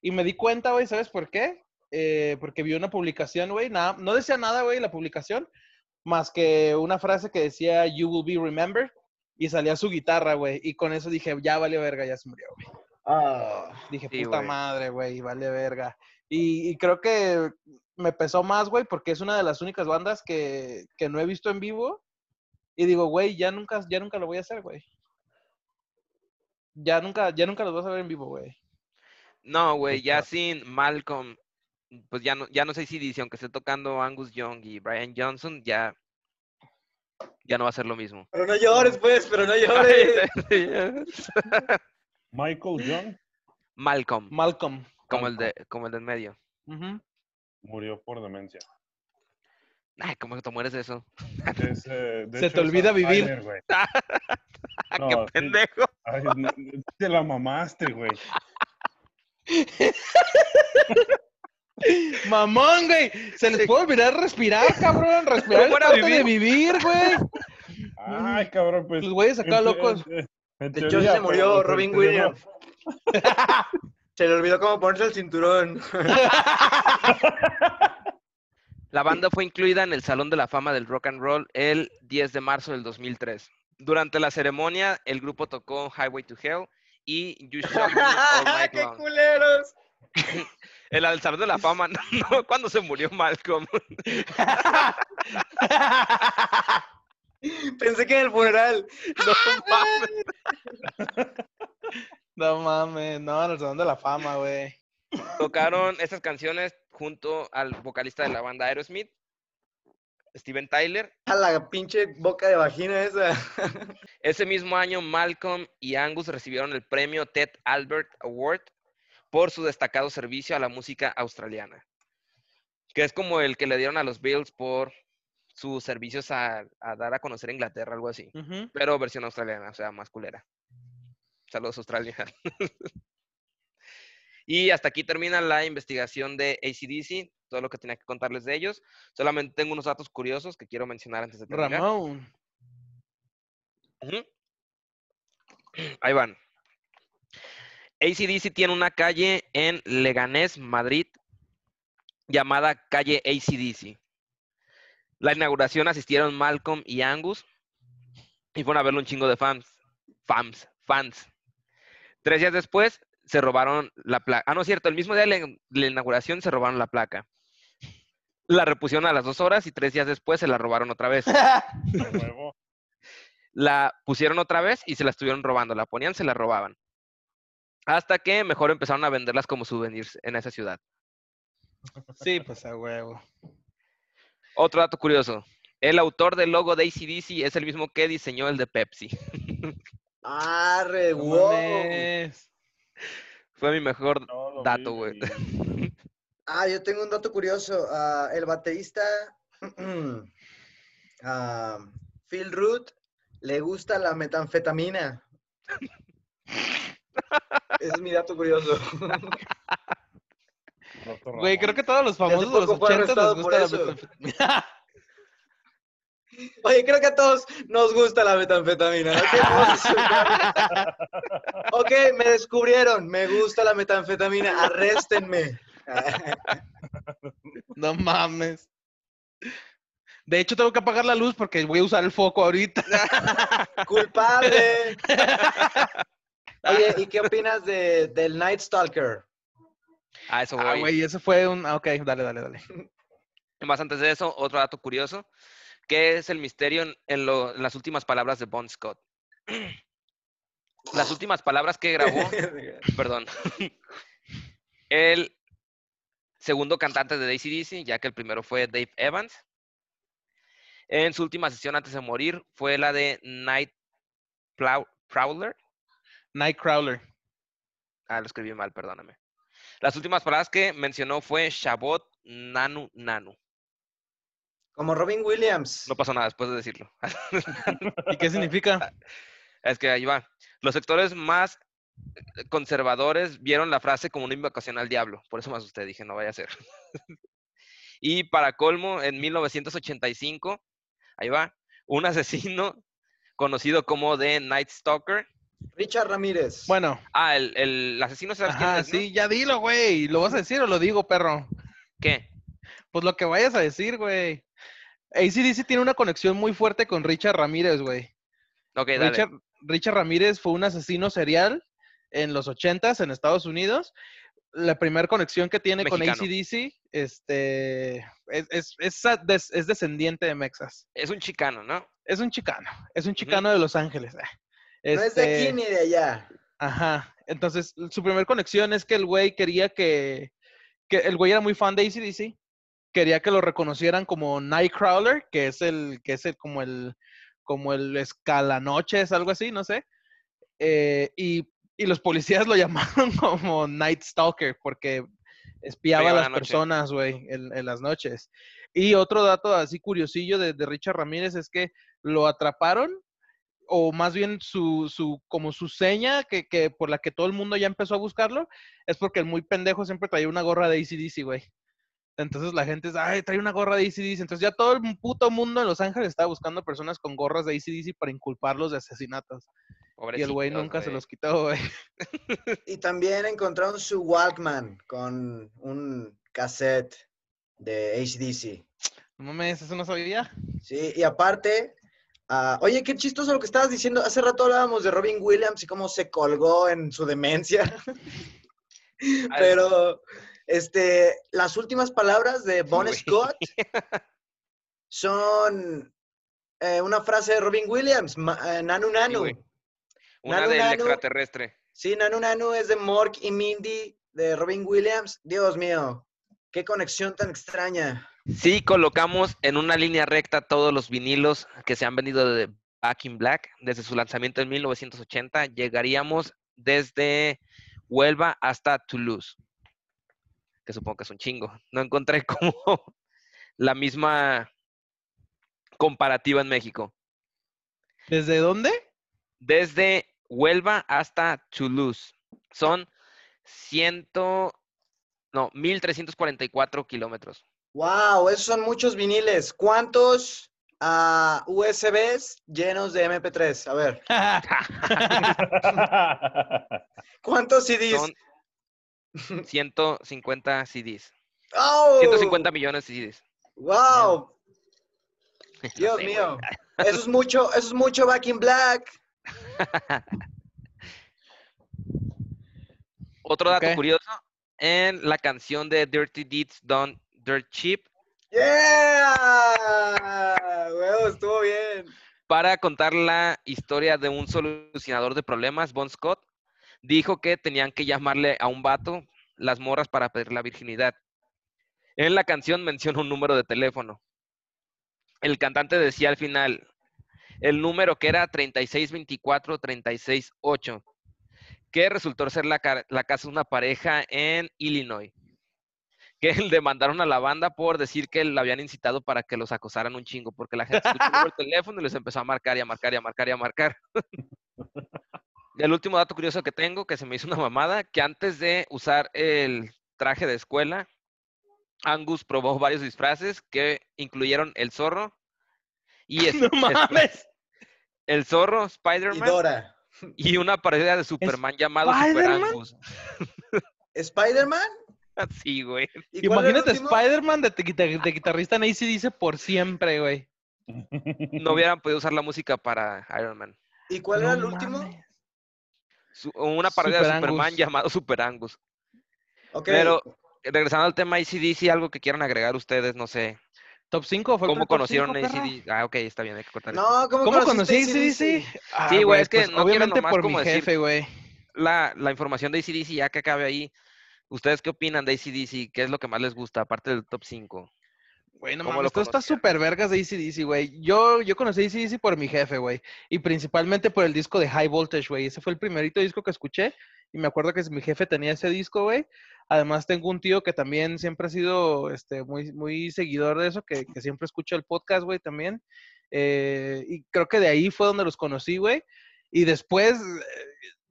Y me di cuenta, güey, ¿sabes por qué? Eh, porque vi una publicación, güey, nada, no decía nada, güey, la publicación, más que una frase que decía, You will be remembered, y salía su guitarra, güey. Y con eso dije, ya vale verga, ya se murió, güey. Ah, Dije, Sí, puta madre, güey, vale verga. Y, y creo que me pesó más, güey, porque es una de las únicas bandas que, que no he visto en vivo. Y digo, güey, ya nunca, ya nunca lo voy a hacer, güey. Ya nunca, ya nunca los vas a ver en vivo, güey. No, güey, ya sin Malcolm, pues ya no, ya no sé si dice, aunque esté tocando Angus Young y Brian Johnson, ya, ya no va a ser lo mismo. pero no llores, pues, pero no llores. Michael Young Malcolm, Malcolm. como el de, como el del medio. Murió por demencia. Ay, ¿cómo que te mueres de eso? Es, eh, de Se hecho, te olvida vivir. Alzheimer. Ah, No, ¡Qué pendejo! Ay, te la mamaste, güey. Mamón, güey. Se les puede olvidar respirar, cabrón. Respirar es ¿Cómo era parte de vivir? güey. Ay, cabrón, pues. Los güeyes acá locos. en- De hecho, se murió pero, Robin Williams. Se le olvidó cómo ponerse el cinturón. La banda fue incluida en el Salón de la Fama del Rock and Roll el 10 de marzo del 2003. Durante la ceremonia, el grupo tocó Highway to Hell y You Shock Me All Night ¡Qué Long. culeros! El al Salón de la Fama, no, no, cuando se murió Malcolm. Pensé que en el funeral. No mames. No mames, no, en el Salón de la Fama, güey. Tocaron estas canciones junto al vocalista de la banda Aerosmith, Steven Tyler. A la pinche boca de vagina esa. Ese mismo año, Malcolm y Angus recibieron el premio Ted Albert Award por su destacado servicio a la música australiana, que es como el que le dieron a los Beatles por sus servicios a, a dar a conocer a Inglaterra, algo así, pero versión australiana, o sea, más culera. Saludos, Australia. y hasta aquí termina la investigación de ACDC, todo lo que tenía que contarles de ellos. Solamente tengo unos datos curiosos que quiero mencionar antes de terminar. Ramón. Ujú. Ahí van. ACDC tiene una calle en Leganés, Madrid, llamada calle ACDC. La inauguración asistieron Malcolm y Angus y fueron a verlo un chingo de fans. Fans, fans. Tres días después se robaron la placa. Ah, no es cierto, el mismo día de la, inauguración se robaron la placa. La repusieron a las dos horas y tres días después se la robaron otra vez. La pusieron otra vez y se la estuvieron robando. La ponían, se la robaban. Hasta que mejor empezaron a venderlas como souvenirs en esa ciudad. Sí, pues a huevo. Otro dato curioso. El autor del logo de ACDC es el mismo que diseñó el de Pepsi. Arre, wow. Fue mi mejor No, dato, güey. Ah, yo tengo un dato curioso. Ah, el baterista ah, Phil Root le gusta la metanfetamina. Ese es mi dato curioso. Güey, creo que todos los famosos de los poco fue 80 les arrestado por gusta la metanfetamina. Oye, creo que a todos nos gusta la metanfetamina. ¿no? Ok, me descubrieron. Me gusta la metanfetamina. Arréstenme. No mames. De hecho, tengo que apagar la luz porque voy a usar el foco ahorita. Culpable. Oye, ¿y qué opinas de, del Night Stalker? A eso Ah, güey, ese fue un... ah, Ok, dale, dale, dale. Más antes de eso, otro dato curioso. ¿Qué es el misterio en, en lo- en las últimas palabras de Bon Scott? Las últimas palabras que grabó, perdón, el segundo cantante de ACDC, ya que el primero fue Dave Evans. En su última sesión antes de morir fue la de Night Prowler. Nightcrawler. Ah, lo escribí mal, perdóname. Las últimas palabras que mencionó fue Shabbat Nanu Nanu. Como Robin Williams. No pasó nada después de decirlo. ¿Y qué significa? Es que ahí va. Los sectores más conservadores vieron la frase como una invocación al diablo. Por eso me asusté, dije, no vaya a ser. y para colmo, en 1985, ahí va, un asesino conocido como The Night Stalker. Richard Ramírez. Bueno, Ah, el, el asesino, ¿sabes quién ajá, es, no? sí, ya dilo, güey. ¿Lo vas a decir o lo digo, perro? ¿Qué? Pues lo que vayas a decir, güey. ACDC tiene una conexión muy fuerte con Richard Ramírez, güey. Ok, dale. Richard, Richard Ramírez fue un asesino serial en los 80s en Estados Unidos. La primera conexión que tiene con Mexicano. ACDC este, es, es, es descendiente de Mexas. Es un chicano, ¿no? Es un chicano, es un chicano de Los Ángeles. eh. No es de Este, aquí ni de allá. Ajá. Entonces, su primera conexión es que el güey quería que, que el güey era muy fan de ACDC, quería que lo reconocieran como Nightcrawler, que es el, que es el, como el, como el escalanoches, algo así, no sé. Eh, y, y los policías lo llamaron como Night Stalker, porque espiaba a las la personas, güey, en, en las noches. Y otro dato así curiosillo de, de Richard Ramírez es que lo atraparon o más bien su, su, como su seña que, que por la que todo el mundo ya empezó a buscarlo, es porque el muy pendejo siempre traía una gorra de ACDC, güey. Entonces la gente es, ay, trae una gorra de ACDC. Entonces ya todo el puto mundo en Los Ángeles estaba buscando personas con gorras de ACDC para inculparlos de asesinatos. Y el güey nunca se los quitó, güey. Y también encontraron su Walkman con un cassette de HDC. No mames, eso no sabía. Sí, y aparte, oye, qué chistoso lo que estabas diciendo. Hace rato hablábamos de Robin Williams y cómo se colgó en su demencia. Pero, este, las últimas palabras de Bon. Scott son eh, una frase de Robin Williams, eh, Nanu Nanu. Una Nanu, del nanu. extraterrestre. Sí, Nanu Nanu es de Mork y Mindy de Robin Williams. Dios mío, qué conexión tan extraña. Si colocamos en una línea recta todos los vinilos que se han vendido de Back in Black desde su lanzamiento en 1980, llegaríamos desde Huelva hasta Toulouse, que supongo que es un chingo. No encontré como la misma comparativa en México. ¿Desde dónde? Desde Huelva hasta Toulouse. Son 100, no, 1344 kilómetros. Wow, esos son muchos viniles. ¿Cuántos a USBs llenos de MP3. A ver, ¿cuántos CDs? Son 150 CDs. ¡Oh! 150 millones de CDs. ¡Wow! No Dios sé, mío. Eso es mucho, eso es mucho Back in Black. Otro dato curioso, en la canción de Dirty Deeds Done Dirt Cheap, ¡Yeah! Huevo, estuvo bien. para contar la historia de un solucionador de problemas, Bon Scott, dijo que tenían que llamarle a un vato las morras para pedir la virginidad. En la canción menciona un número de teléfono. El cantante decía al final el número que era 3624-368, que resultó ser la, ca- la casa de una pareja en Illinois, que demandaron a la banda por decir que la habían incitado para que los acosaran un chingo, porque la gente escuchó el teléfono y les empezó a marcar y a marcar y a marcar y a marcar. Y el último dato curioso que tengo, que se me hizo una mamada, que antes de usar el traje de escuela, Angus probó varios disfraces que incluyeron el zorro y es- no es- mames. el zorro, Y Spider-Man Dora. y una parodia de Superman llamado Super ¿Spider-Man? Angus. ¿Spider-Man? Sí, güey. ¿Y cuál era el Imagínate? Spider-Man de, guita- de guitarrista en dice por siempre, güey. No hubieran podido usar la música para Iron Man. ¿Y cuál No era el último? mames. Su- una parodia de Super Superman Angus. llamado Super Angus. Ok. Pero regresando al tema ACDC, algo que quieran agregar ustedes, no sé. Top 5 fue el ¿Cómo top conocieron cinco? ACDC? Ah, ok, está bien, hay que cortar. No, ¿cómo, ¿Cómo conocí AC/DC? Ah, Sí, güey, es que no quiero obviamente nomás por como mi decir- jefe, güey. La, la información de ACDC, ya que acabe ahí, ¿ustedes qué opinan de ACDC? ¿Qué es lo que más les gusta, aparte del top 5? Güey, no ¿Cómo mames, esto está súper vergas de ACDC, güey. Yo, yo conocí ACDC por mi jefe, güey. Y principalmente por el disco de High Voltage, güey. Ese fue el primerito disco que escuché. Y me acuerdo que mi jefe tenía ese disco, güey. Además, tengo un tío que también siempre ha sido este, muy, muy seguidor de eso, que, que siempre escucha el podcast, güey, también. Eh, y creo que de ahí fue donde los conocí, güey. Y después, eh,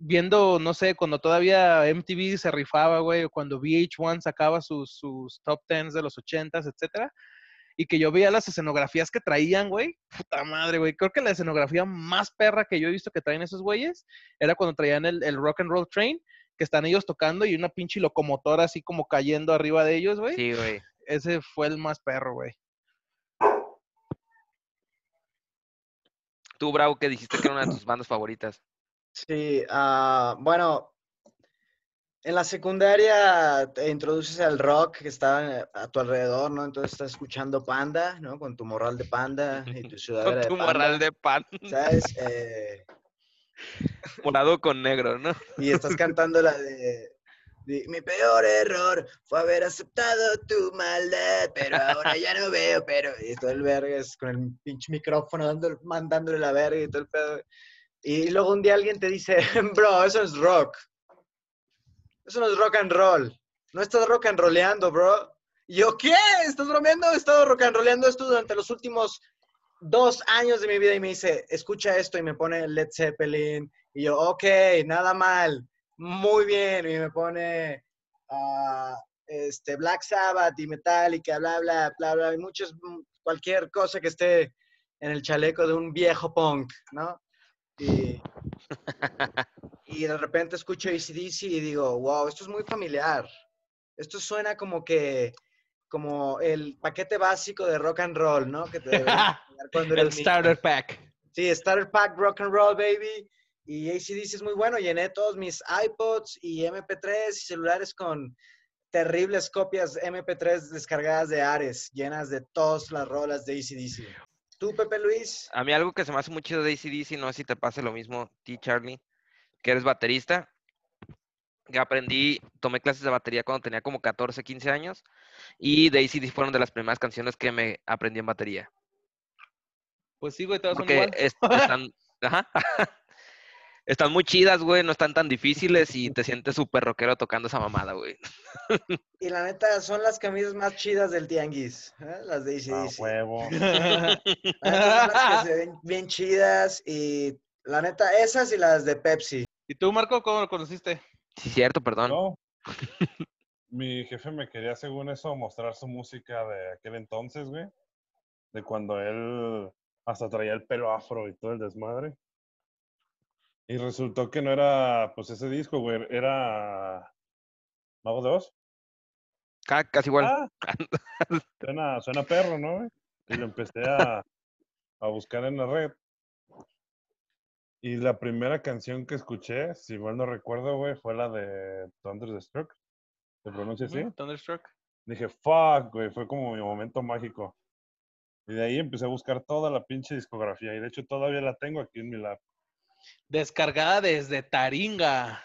viendo, no sé, cuando todavía MTV se rifaba, güey, o cuando VH1 sacaba sus, sus top 10 de los 80s, etcétera y que yo veía las escenografías que traían, güey. Puta madre, güey. Creo que la escenografía más perra que yo he visto que traen esos güeyes era cuando traían el, el Rock and Roll Train, que están ellos tocando y una pinche locomotora así como cayendo arriba de ellos, güey. Sí, güey. Ese fue el más perro, güey. Tú, Bravo, que dijiste que era una de tus bandas favoritas. Sí, ah, bueno, en la secundaria te introduces al rock que está a tu alrededor, ¿no? Entonces estás escuchando Panda, ¿no? Con tu morral de panda y tu Con de tu panda, morral de pan, ¿sabes? Eh, morado con negro, ¿no? y estás cantando la de, de, Mi peor error fue haber aceptado tu maldad, pero ahora ya no veo, pero... Y todo el verga es con el pinche micrófono mandándole la verga y todo el pedo. Y luego un día alguien te dice, bro, eso es rock. Eso no es rock and roll. No estás rock and rolleando, bro. Y yo, ¿qué? ¿Estás bromeando? He estado rock and rolleando esto durante los últimos dos años de mi vida y me dice, escucha esto y me pone Led Zeppelin. Y yo, ok, nada mal, muy bien. Y me pone ah, este, Black Sabbath y Metallica, bla, bla, bla, bla. Y muchos, mm, cualquier cosa que esté en el chaleco de un viejo punk, ¿no? Y, y de repente escucho ACDC y digo, wow, esto es muy familiar. Esto suena como que, como el paquete básico de rock and roll, ¿no? Que te cuando el niño. starter pack. Sí, Starter Pack Rock and Roll, baby. Y ACDC es muy bueno. Llené todos mis iPods y MP3 y celulares con terribles copias MP3 descargadas de Ares, llenas de todas las rolas de ACDC. ¿Tú, Pepe Luis? A mí algo que se me hace muy chido de ACDC, no sé si te pase lo mismo, ti, Charlie, que eres baterista. Que aprendí, tomé clases de batería cuando tenía como 14, 15 años. Y de ACDC fueron de las primeras canciones que me aprendí en batería. Pues sí, güey, todos son igual. es- están, ajá. Están muy chidas, güey, no están tan difíciles y te sientes súper rockero tocando esa mamada, güey. Y la neta, son las camisas más chidas del tianguis, ¿eh? las de A ACDC. huevo. La neta, son las que se ven bien chidas y la neta, esas y las de Pepsi. ¿Y tú, Marco, cómo lo conociste? Sí, cierto, perdón. No. Mi jefe me quería, según eso, mostrar su música de aquel entonces, güey. De cuando él Hasta traía el pelo afro y todo el desmadre. Y resultó que no era, pues ese disco, güey, era Mago de Oz. Ca- Casi igual. Ah, suena, suena perro, ¿no? güey? Y lo empecé a, a buscar en la red. Y la primera canción que escuché, si mal no recuerdo, güey, fue la de Thunderstruck. ¿Se pronuncia así? Thunderstruck. Dije, fuck, güey, fue como mi momento mágico. Y de ahí empecé a buscar toda la pinche discografía. Y de hecho todavía la tengo aquí en mi lap. Descargada desde Taringa.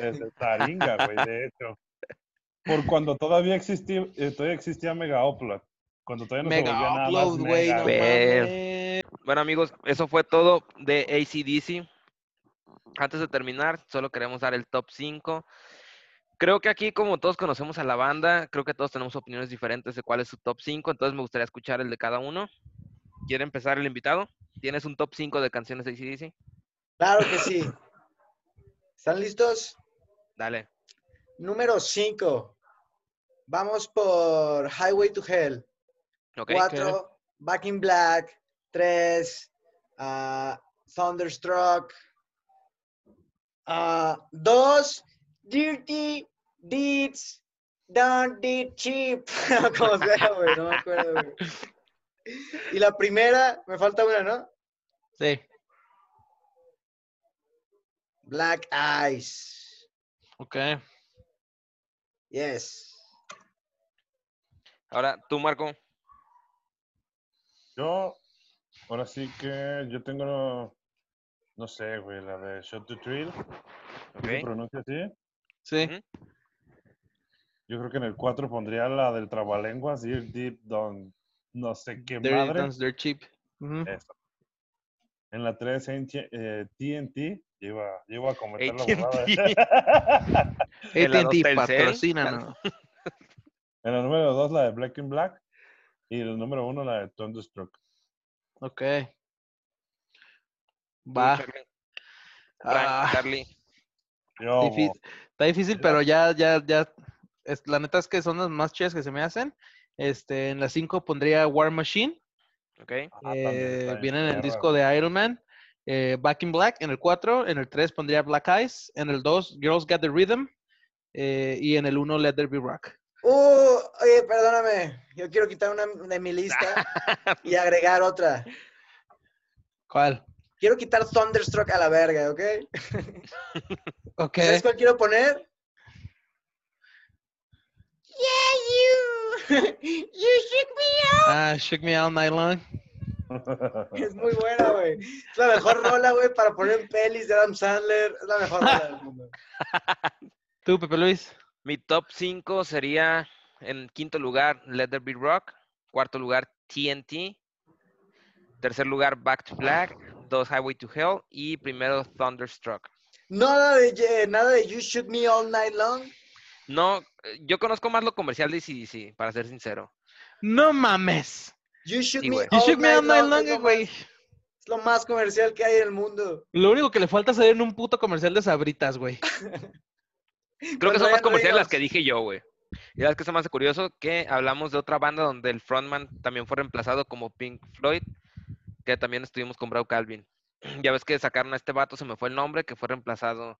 Desde Taringa, güey, de hecho. Por cuando todavía existía, eh, todavía existía Mega Upload. Cuando todavía no se volvía nada más. Mega. Bueno, amigos, eso fue todo de ACDC. Antes de terminar, solo queremos dar el top 5. Creo que aquí, como todos conocemos a la banda, creo que todos tenemos opiniones diferentes de cuál es su top 5, entonces me gustaría escuchar el de cada uno. ¿Quiere empezar el invitado? ¿Tienes un top 5 de canciones de ACDC? Claro que sí. ¿Están listos? Dale. Número 5. Vamos por Highway to Hell. Ok. 4. Back in Black. 3. Thunderstruck. 2. Dirty Deeds. Don't Deed Cheap. Como sea, güey. No me acuerdo, güey. Y la primera, me falta una, ¿no? Sí. Black Eyes. Ok. Yes. Ahora, tú, Marco. Yo, ahora sí que yo tengo, no, no sé, güey, la de Shot to Thrill. ¿sí ¿Se pronuncia así? Sí. Yo creo que en el 4 pondría la del trabalenguas, Dear Deep Don, no sé qué Dirty madre. Dance Dirt Cheap. En la 3, en eh, TNT, lleva, lleva a cometer la AT&T. borrada. En AT&T patrocínanos. en la número 2, la de Black in Black. Y el número 1, la de Thunderstruck. Ok. Va. Charlie. Frank, Ah. Yo, Está difícil, pero ya, ya, ya. es- la neta es que son las más chidas que se me hacen. Este, en la 5 pondría War Machine. Ok. ah, también eh, viene en el disco de Iron Man. Eh, Back in Black en el 4. En el 3 pondría Black Eyes. En el 2, Girls Got the Rhythm. eh, y en el 1, Let There Be Rock. Uh, oye, perdóname. Yo quiero quitar una de mi lista y agregar otra. ¿Cuál? Quiero quitar Thunderstruck a la verga, ¿ok? Ok. ¿Sabes cuál quiero poner? Yeah, you. you shook me Ah, Shook Me All Night Long. Es muy buena, güey. Es la mejor rola, güey, para poner en pelis de Adam Sandler. Es la mejor rola del mundo. Tú, Pepe Luis. Mi top 5 sería en quinto lugar Let There Be Rock, cuarto lugar TNT, tercer lugar Back to Black, dos Highway to Hell y primero Thunderstruck. Nada de, eh, nada de You Shook Me All Night Long. No, eh, yo conozco más lo comercial de ACDC, para ser sincero. No mames. You Shook Sí, Me. You All Shook Me All Night Long. Güey. más- Es lo más comercial que hay en el mundo. Lo único que le falta es salir en un puto comercial de sabritas, güey. Creo que son más comerciales las que dije yo, güey. Y sabes que se me hace curioso que hablamos de otra banda donde el frontman también fue reemplazado como Pink Floyd, que también estuvimos con Brau Calvin. Ya ves que sacaron a este vato, se me fue el nombre, que fue reemplazado.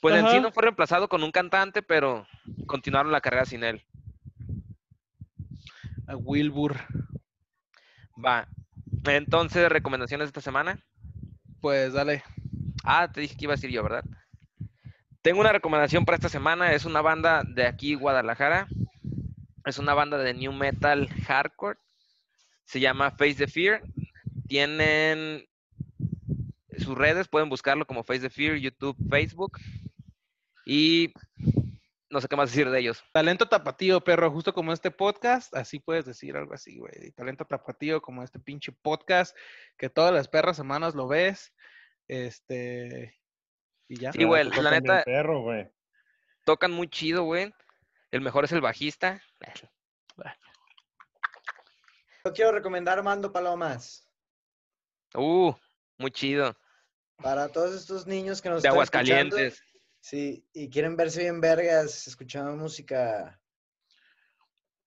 Pues en sí Ajá. no fue reemplazado con un cantante, pero continuaron la carrera sin él. A Wilbur. Va. Entonces, recomendaciones esta semana. Pues dale. Ah, te dije que iba a decir yo, ¿verdad? Tengo una recomendación para esta semana. Es una banda de aquí, Guadalajara. Es una banda de new metal hardcore. Se llama Face the Fear. Tienen sus redes, pueden buscarlo como Face the Fear, YouTube, Facebook. Y no sé qué más decir de ellos. Talento tapatío, perro, justo como este podcast, así puedes decir algo así, güey. Talento tapatío, como este pinche podcast, que todas las perras semanas lo ves. Este. Y ya. Sí, güey, la neta- perro, güey. Tocan muy chido, güey. El mejor es el bajista. Yo quiero recomendar Mando Palomas. Uh, muy chido. Para todos estos niños que nos De están escuchando, Aguascalientes. Sí, y quieren verse bien vergas, escuchando música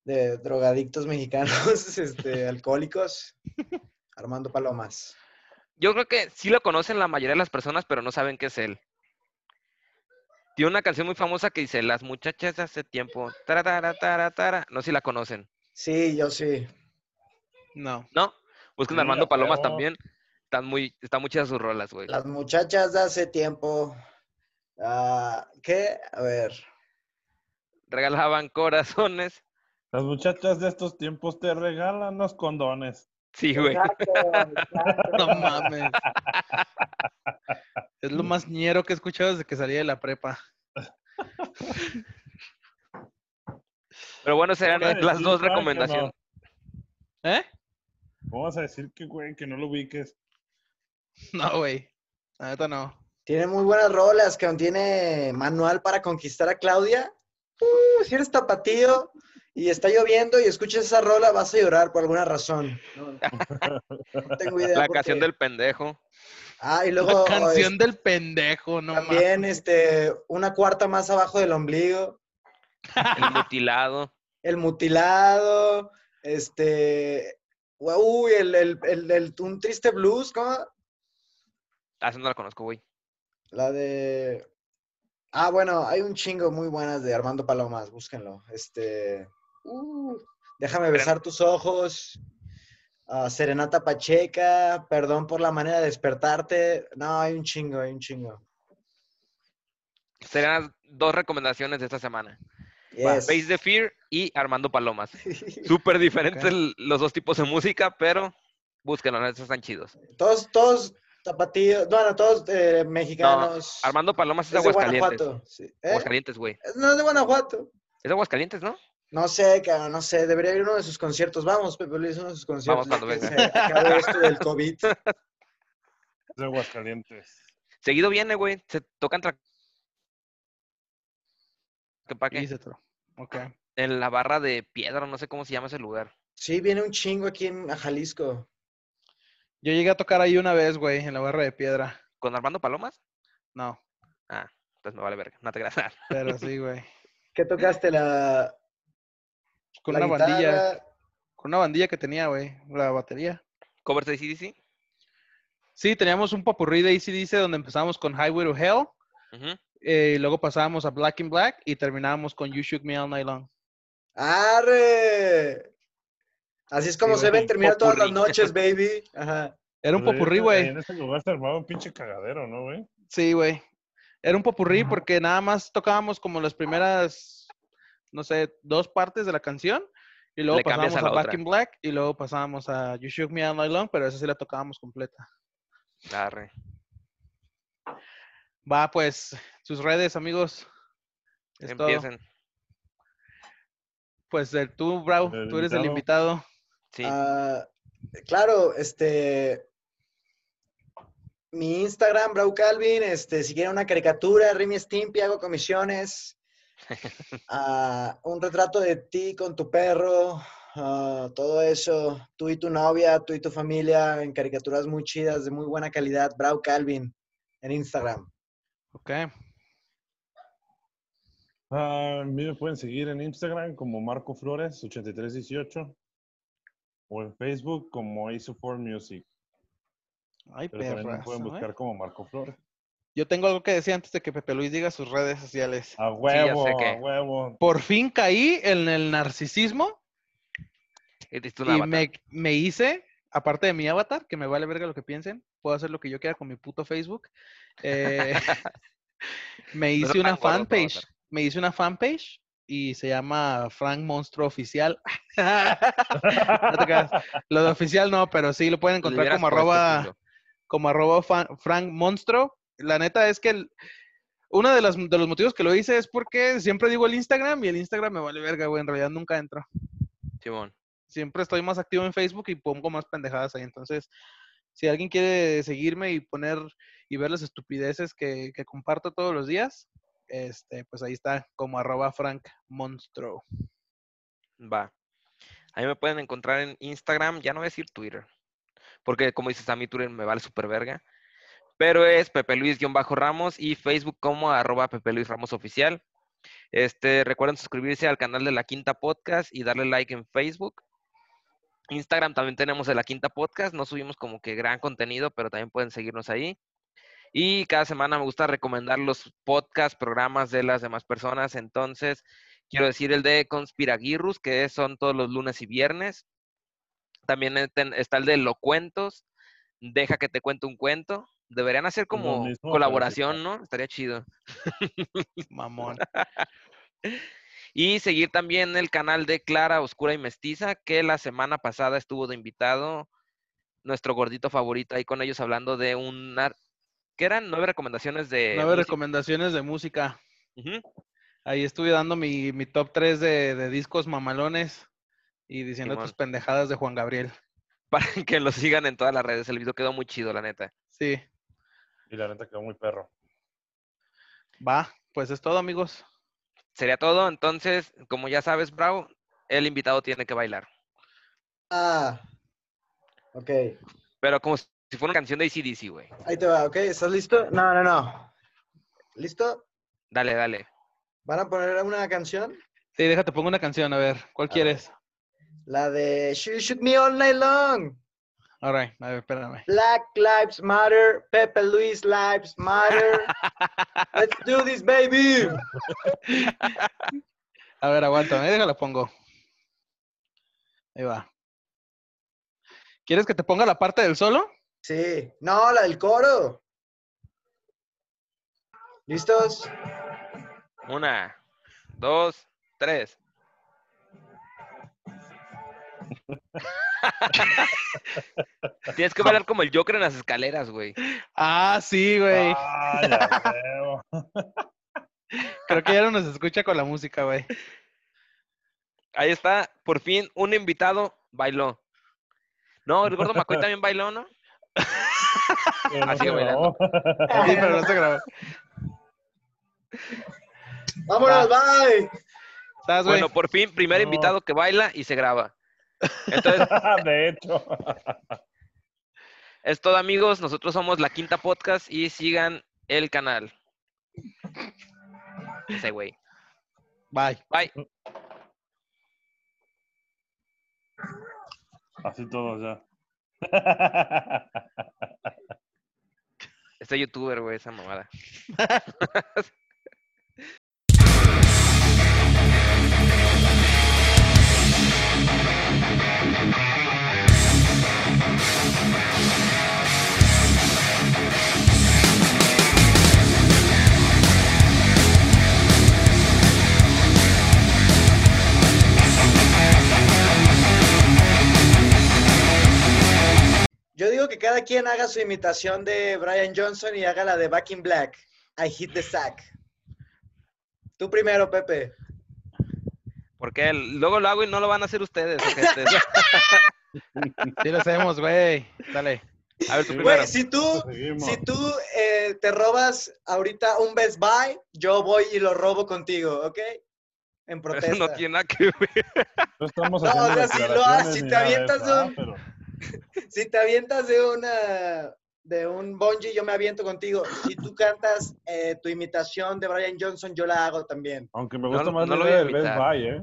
de drogadictos mexicanos, este, alcohólicos. Armando Palomas. Yo creo que sí lo conocen la mayoría de las personas, pero no saben qué es él. Tiene una canción muy famosa que dice Las muchachas de hace tiempo. Tara, tara, tara, tara. No sé si la conocen. Sí, yo sí. No. ¿No? Busquen a Armando Palomas también. Están muy, están muy chidas sus rolas, güey. Las muchachas de hace tiempo. Ah, ¿Qué? A ver. Regalaban corazones. Las muchachas de estos tiempos te regalan los condones. Sí, güey. No mames. Es lo más ñero que he escuchado desde que salí de la prepa. Pero bueno, serán las dos recomendaciones. ¿Eh? ¿Cómo vas a decir que, güey, que no lo ubiques? No, güey. La neta no. Tiene muy buenas rolas, que tiene manual para conquistar a Claudia. Uh, si eres tapatío y está lloviendo y escuchas esa rola, vas a llorar por alguna razón. No, no tengo idea. La canción qué. del pendejo. Ah, y La luego canción es- del pendejo, no mames. también este, una cuarta más abajo del ombligo. El mutilado. El mutilado. Este. Uy, el, el, el- el- un triste blues, ¿cómo? Ah, no la conozco, güey. La de. Ah, bueno, hay un chingo muy buenas de Armando Palomas, búsquenlo. Este. uh, déjame besar tus ojos. ah, Serenata Pacheca, perdón por la manera de despertarte. No, hay un chingo, hay un chingo. Serán las dos recomendaciones de esta semana. Yes. Face the Fear y Armando Palomas. Súper diferentes los dos tipos de música, pero búsquenlo, ¿no? estos están chidos. todos, todos tapatíos, bueno, todos eh, mexicanos. Armando Palomas es de es de Aguascalientes. Guanajuato. sí. ¿Eh? Aguascalientes, güey. No es de Guanajuato. Es de Aguascalientes, ¿no? No sé, cabrón, no sé. Debería ir a uno de sus conciertos. Vamos, Pepe Luis, uno de sus conciertos. Vamos cuando venga. Se acabó esto del COVID. Es de Aguascalientes. Seguido viene, güey. Se tocan tra- ¿Qué pa' qué? Ok. En la barra de piedra, no sé cómo se llama ese lugar. Sí, viene un chingo aquí en Jalisco. Yo llegué a tocar ahí una vez, güey, en la barra de piedra. ¿Con Armando Palomas? No, Entonces me vale verga. No te creas. pero sí, güey. ¿Qué tocaste? La, Con la una bandilla. Con una bandilla que tenía, güey. La batería. ¿Covers de CDC? Sí, teníamos un popurrí de ACDC donde empezamos con Highway to Hell. Ujú. eh, y luego pasábamos a Black in Black y terminábamos con You Shook Me All Night Long. ¡Arre! Así es como Sí, se deben terminar todas las noches, baby. Ajá. Era un popurrí, güey. En ese lugar se armaba un pinche cagadero, ¿no, güey? Sí, güey. Era un popurrí porque nada más tocábamos como las primeras, no sé, dos partes de la canción. Y luego Le pasábamos a a, Back otra. in Black y luego pasábamos a You Shook Me All Night Long, pero esa sí la tocábamos completa. Arre. Va, pues, sus redes, amigos. Es todo. Empiecen. Pues el, tú, Brau, El tú eres el invitado. Sí. Ah, claro, este. Mi Instagram, Brau Calvin, este, si quieren una caricatura, Remy Stimpy, hago comisiones. Ah, un retrato de ti con tu perro, ah, todo eso, tú y tu novia, tú y tu familia, en caricaturas muy chidas, de muy buena calidad, Brau Calvin, en Instagram. Ok. A mí me pueden seguir en Instagram como Marco Flores 8318 o en Facebook como Ace4 Music. Ay, Pero también pueden ¿eh? buscar como Marco Flores. Yo tengo algo que decir antes de que Pepe Luis diga sus redes sociales. A huevo, a huevo. Por fin caí en el narcisismo Y me, me hice, aparte de mi avatar, que me vale verga lo que piensen, puedo hacer lo que yo quiera con mi puto Facebook. eh, me hice una fanpage. Me hice una fanpage y se llama Frank Monstruo Oficial. No. Lo de oficial no, pero sí lo pueden encontrar como arroba, como arroba fan- Frank Monstro. La neta es que el- uno de los, de los motivos que lo hice es porque siempre digo el Instagram y el Instagram me vale verga, güey. En realidad nunca entro. Simón. Siempre estoy más activo en Facebook y pongo más pendejadas ahí. Entonces, si alguien quiere seguirme y poner y ver las estupideces que, que comparto todos los días, este, pues ahí está, como arroba Frank Monstro. Va. Ahí me pueden encontrar en Instagram, ya no voy a decir Twitter, porque como dices, a mí Twitter me vale súper verga. Pero es Pepe Luis-Ramos y Facebook como arroba Pepe Luis Ramos Oficial. Este, recuerden suscribirse al canal de La Quinta Podcast y darle like en Facebook. Instagram también tenemos de la Quinta Podcast. No subimos como que gran contenido, pero también pueden seguirnos ahí. Y cada semana me gusta recomendar los podcasts, programas de las demás personas. Entonces, quiero decir el de Conspiraguirrus, que son todos los lunes y viernes. También está el de Locuentos. Deja que te cuente un cuento. Deberían hacer como colaboración. ¿no? Estaría chido. Mamón. Y seguir también el canal de Clara, Oscura y Mestiza, que la semana pasada estuvo de invitado nuestro gordito favorito ahí con ellos hablando de una... ¿Qué eran? Nueve recomendaciones de... Nueve música. recomendaciones de música. Ahí estuve dando mi, mi top 3 de, de discos mamalones y diciendo Simón. tus pendejadas de Juan Gabriel. Para que lo sigan en todas las redes. El video quedó muy chido, la neta. Sí, Y la neta quedó muy perro. va, pues es todo, amigos. Sería todo. Entonces, como ya sabes, Bravo, el invitado tiene que bailar. Ah. Ok. Pero como si fuera una canción de ACDC, güey. Ahí te va, ¿ok? ¿Estás listo? No, no, no. ¿Listo? Dale, dale. ¿Van a poner una canción? Sí, déjate, pongo una canción, a ver, ¿cuál A quieres? La de Shoot, Shoot Me All Night Long. All right, a ver, espérame. Black Lives Matter. Pepe Luis Lives Matter. Let's do this, baby. A ver, aguántame, déjala pongo. Ahí va. ¿Quieres que te ponga la parte del solo? Sí. No, la del coro. ¿Listos? Una, dos, tres. Tienes que bailar como el Joker en las escaleras, güey. Ah, sí, güey. Ah, ya veo. Creo que ya no nos escucha con la música, güey. Ahí está, por fin, un invitado bailó. No, el gordo McCoy también bailó, ¿no? Pero no se bailando. Sí, pero no se grabó. Vámonos, bye. Bueno, por fin, primer No. invitado que baila y se graba. Entonces, De hecho. es todo, amigos. Nosotros somos La Quinta Podcast y sigan el canal. Ese güey. Bye. Bye. Así todos ya. Este youtuber, güey, esa mamada. Yo digo que cada quien haga su imitación de Brian Johnson y haga la de Back in Black. I hit the sack. Tú primero, Pepe. Porque luego lo hago y no lo van a hacer ustedes. ojetes. Sí lo hacemos, güey. Dale. A ver, tú primero. Güey, si tú, si tú eh, te robas ahorita un Best Buy, yo voy y lo robo contigo, ¿ok? En protesta. eso no tiene nada que ver. No estamos No, o haciendo sea, si lo si te avientas un- pero- Si te avientas de una de un bungee, yo me aviento contigo. Si tú cantas eh, tu imitación de Brian Johnson, yo la hago también. Aunque me No, gusta más no la lo voy idea a del Best imitar. Buy, ¿eh?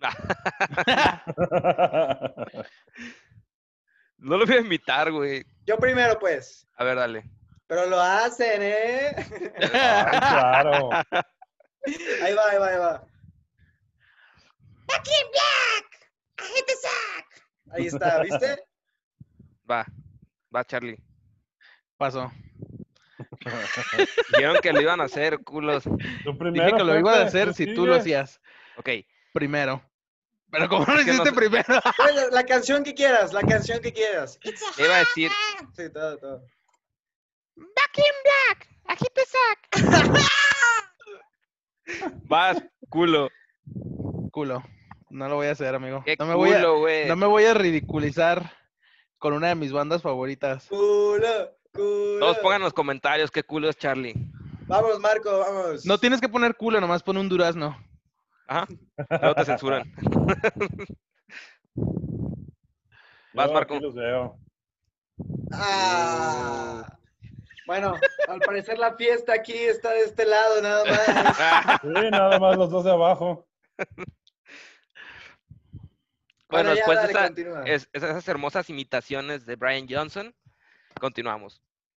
No lo voy a invitar, güey. Yo primero, pues. A ver, dale. Pero lo hacen, ¿eh? Ay, claro. Ahí va, ahí va, ahí va. Ahí está, ¿viste? Va. Va, Charlie. Pasó. Dijeron que lo iban a hacer, culos. Tú primero, Dije que lo iba a hacer si tú lo hacías Ok. primero. Pero como no lo no hiciste primero. La- canción que quieras, la canción que quieras. Iba a decir, Sí, todo, todo. vas, culo. Culo. No lo voy a hacer, amigo. Qué No me, voy a, culo, güey. no me voy a ridiculizar con una de mis bandas favoritas. Culo, culo. Todos pongan en los comentarios qué culo es Charlie. Vamos, Marco, vamos. No tienes que poner culo, nomás pon un durazno. Ajá. Luego te censuran. Vas, Marco. los veo. Ah. Bueno, al parecer la fiesta aquí está de este lado, nada más. Sí, nada más los dos de abajo. Bueno, después de esa- es- esas hermosas imitaciones de Brian Johnson, continuamos.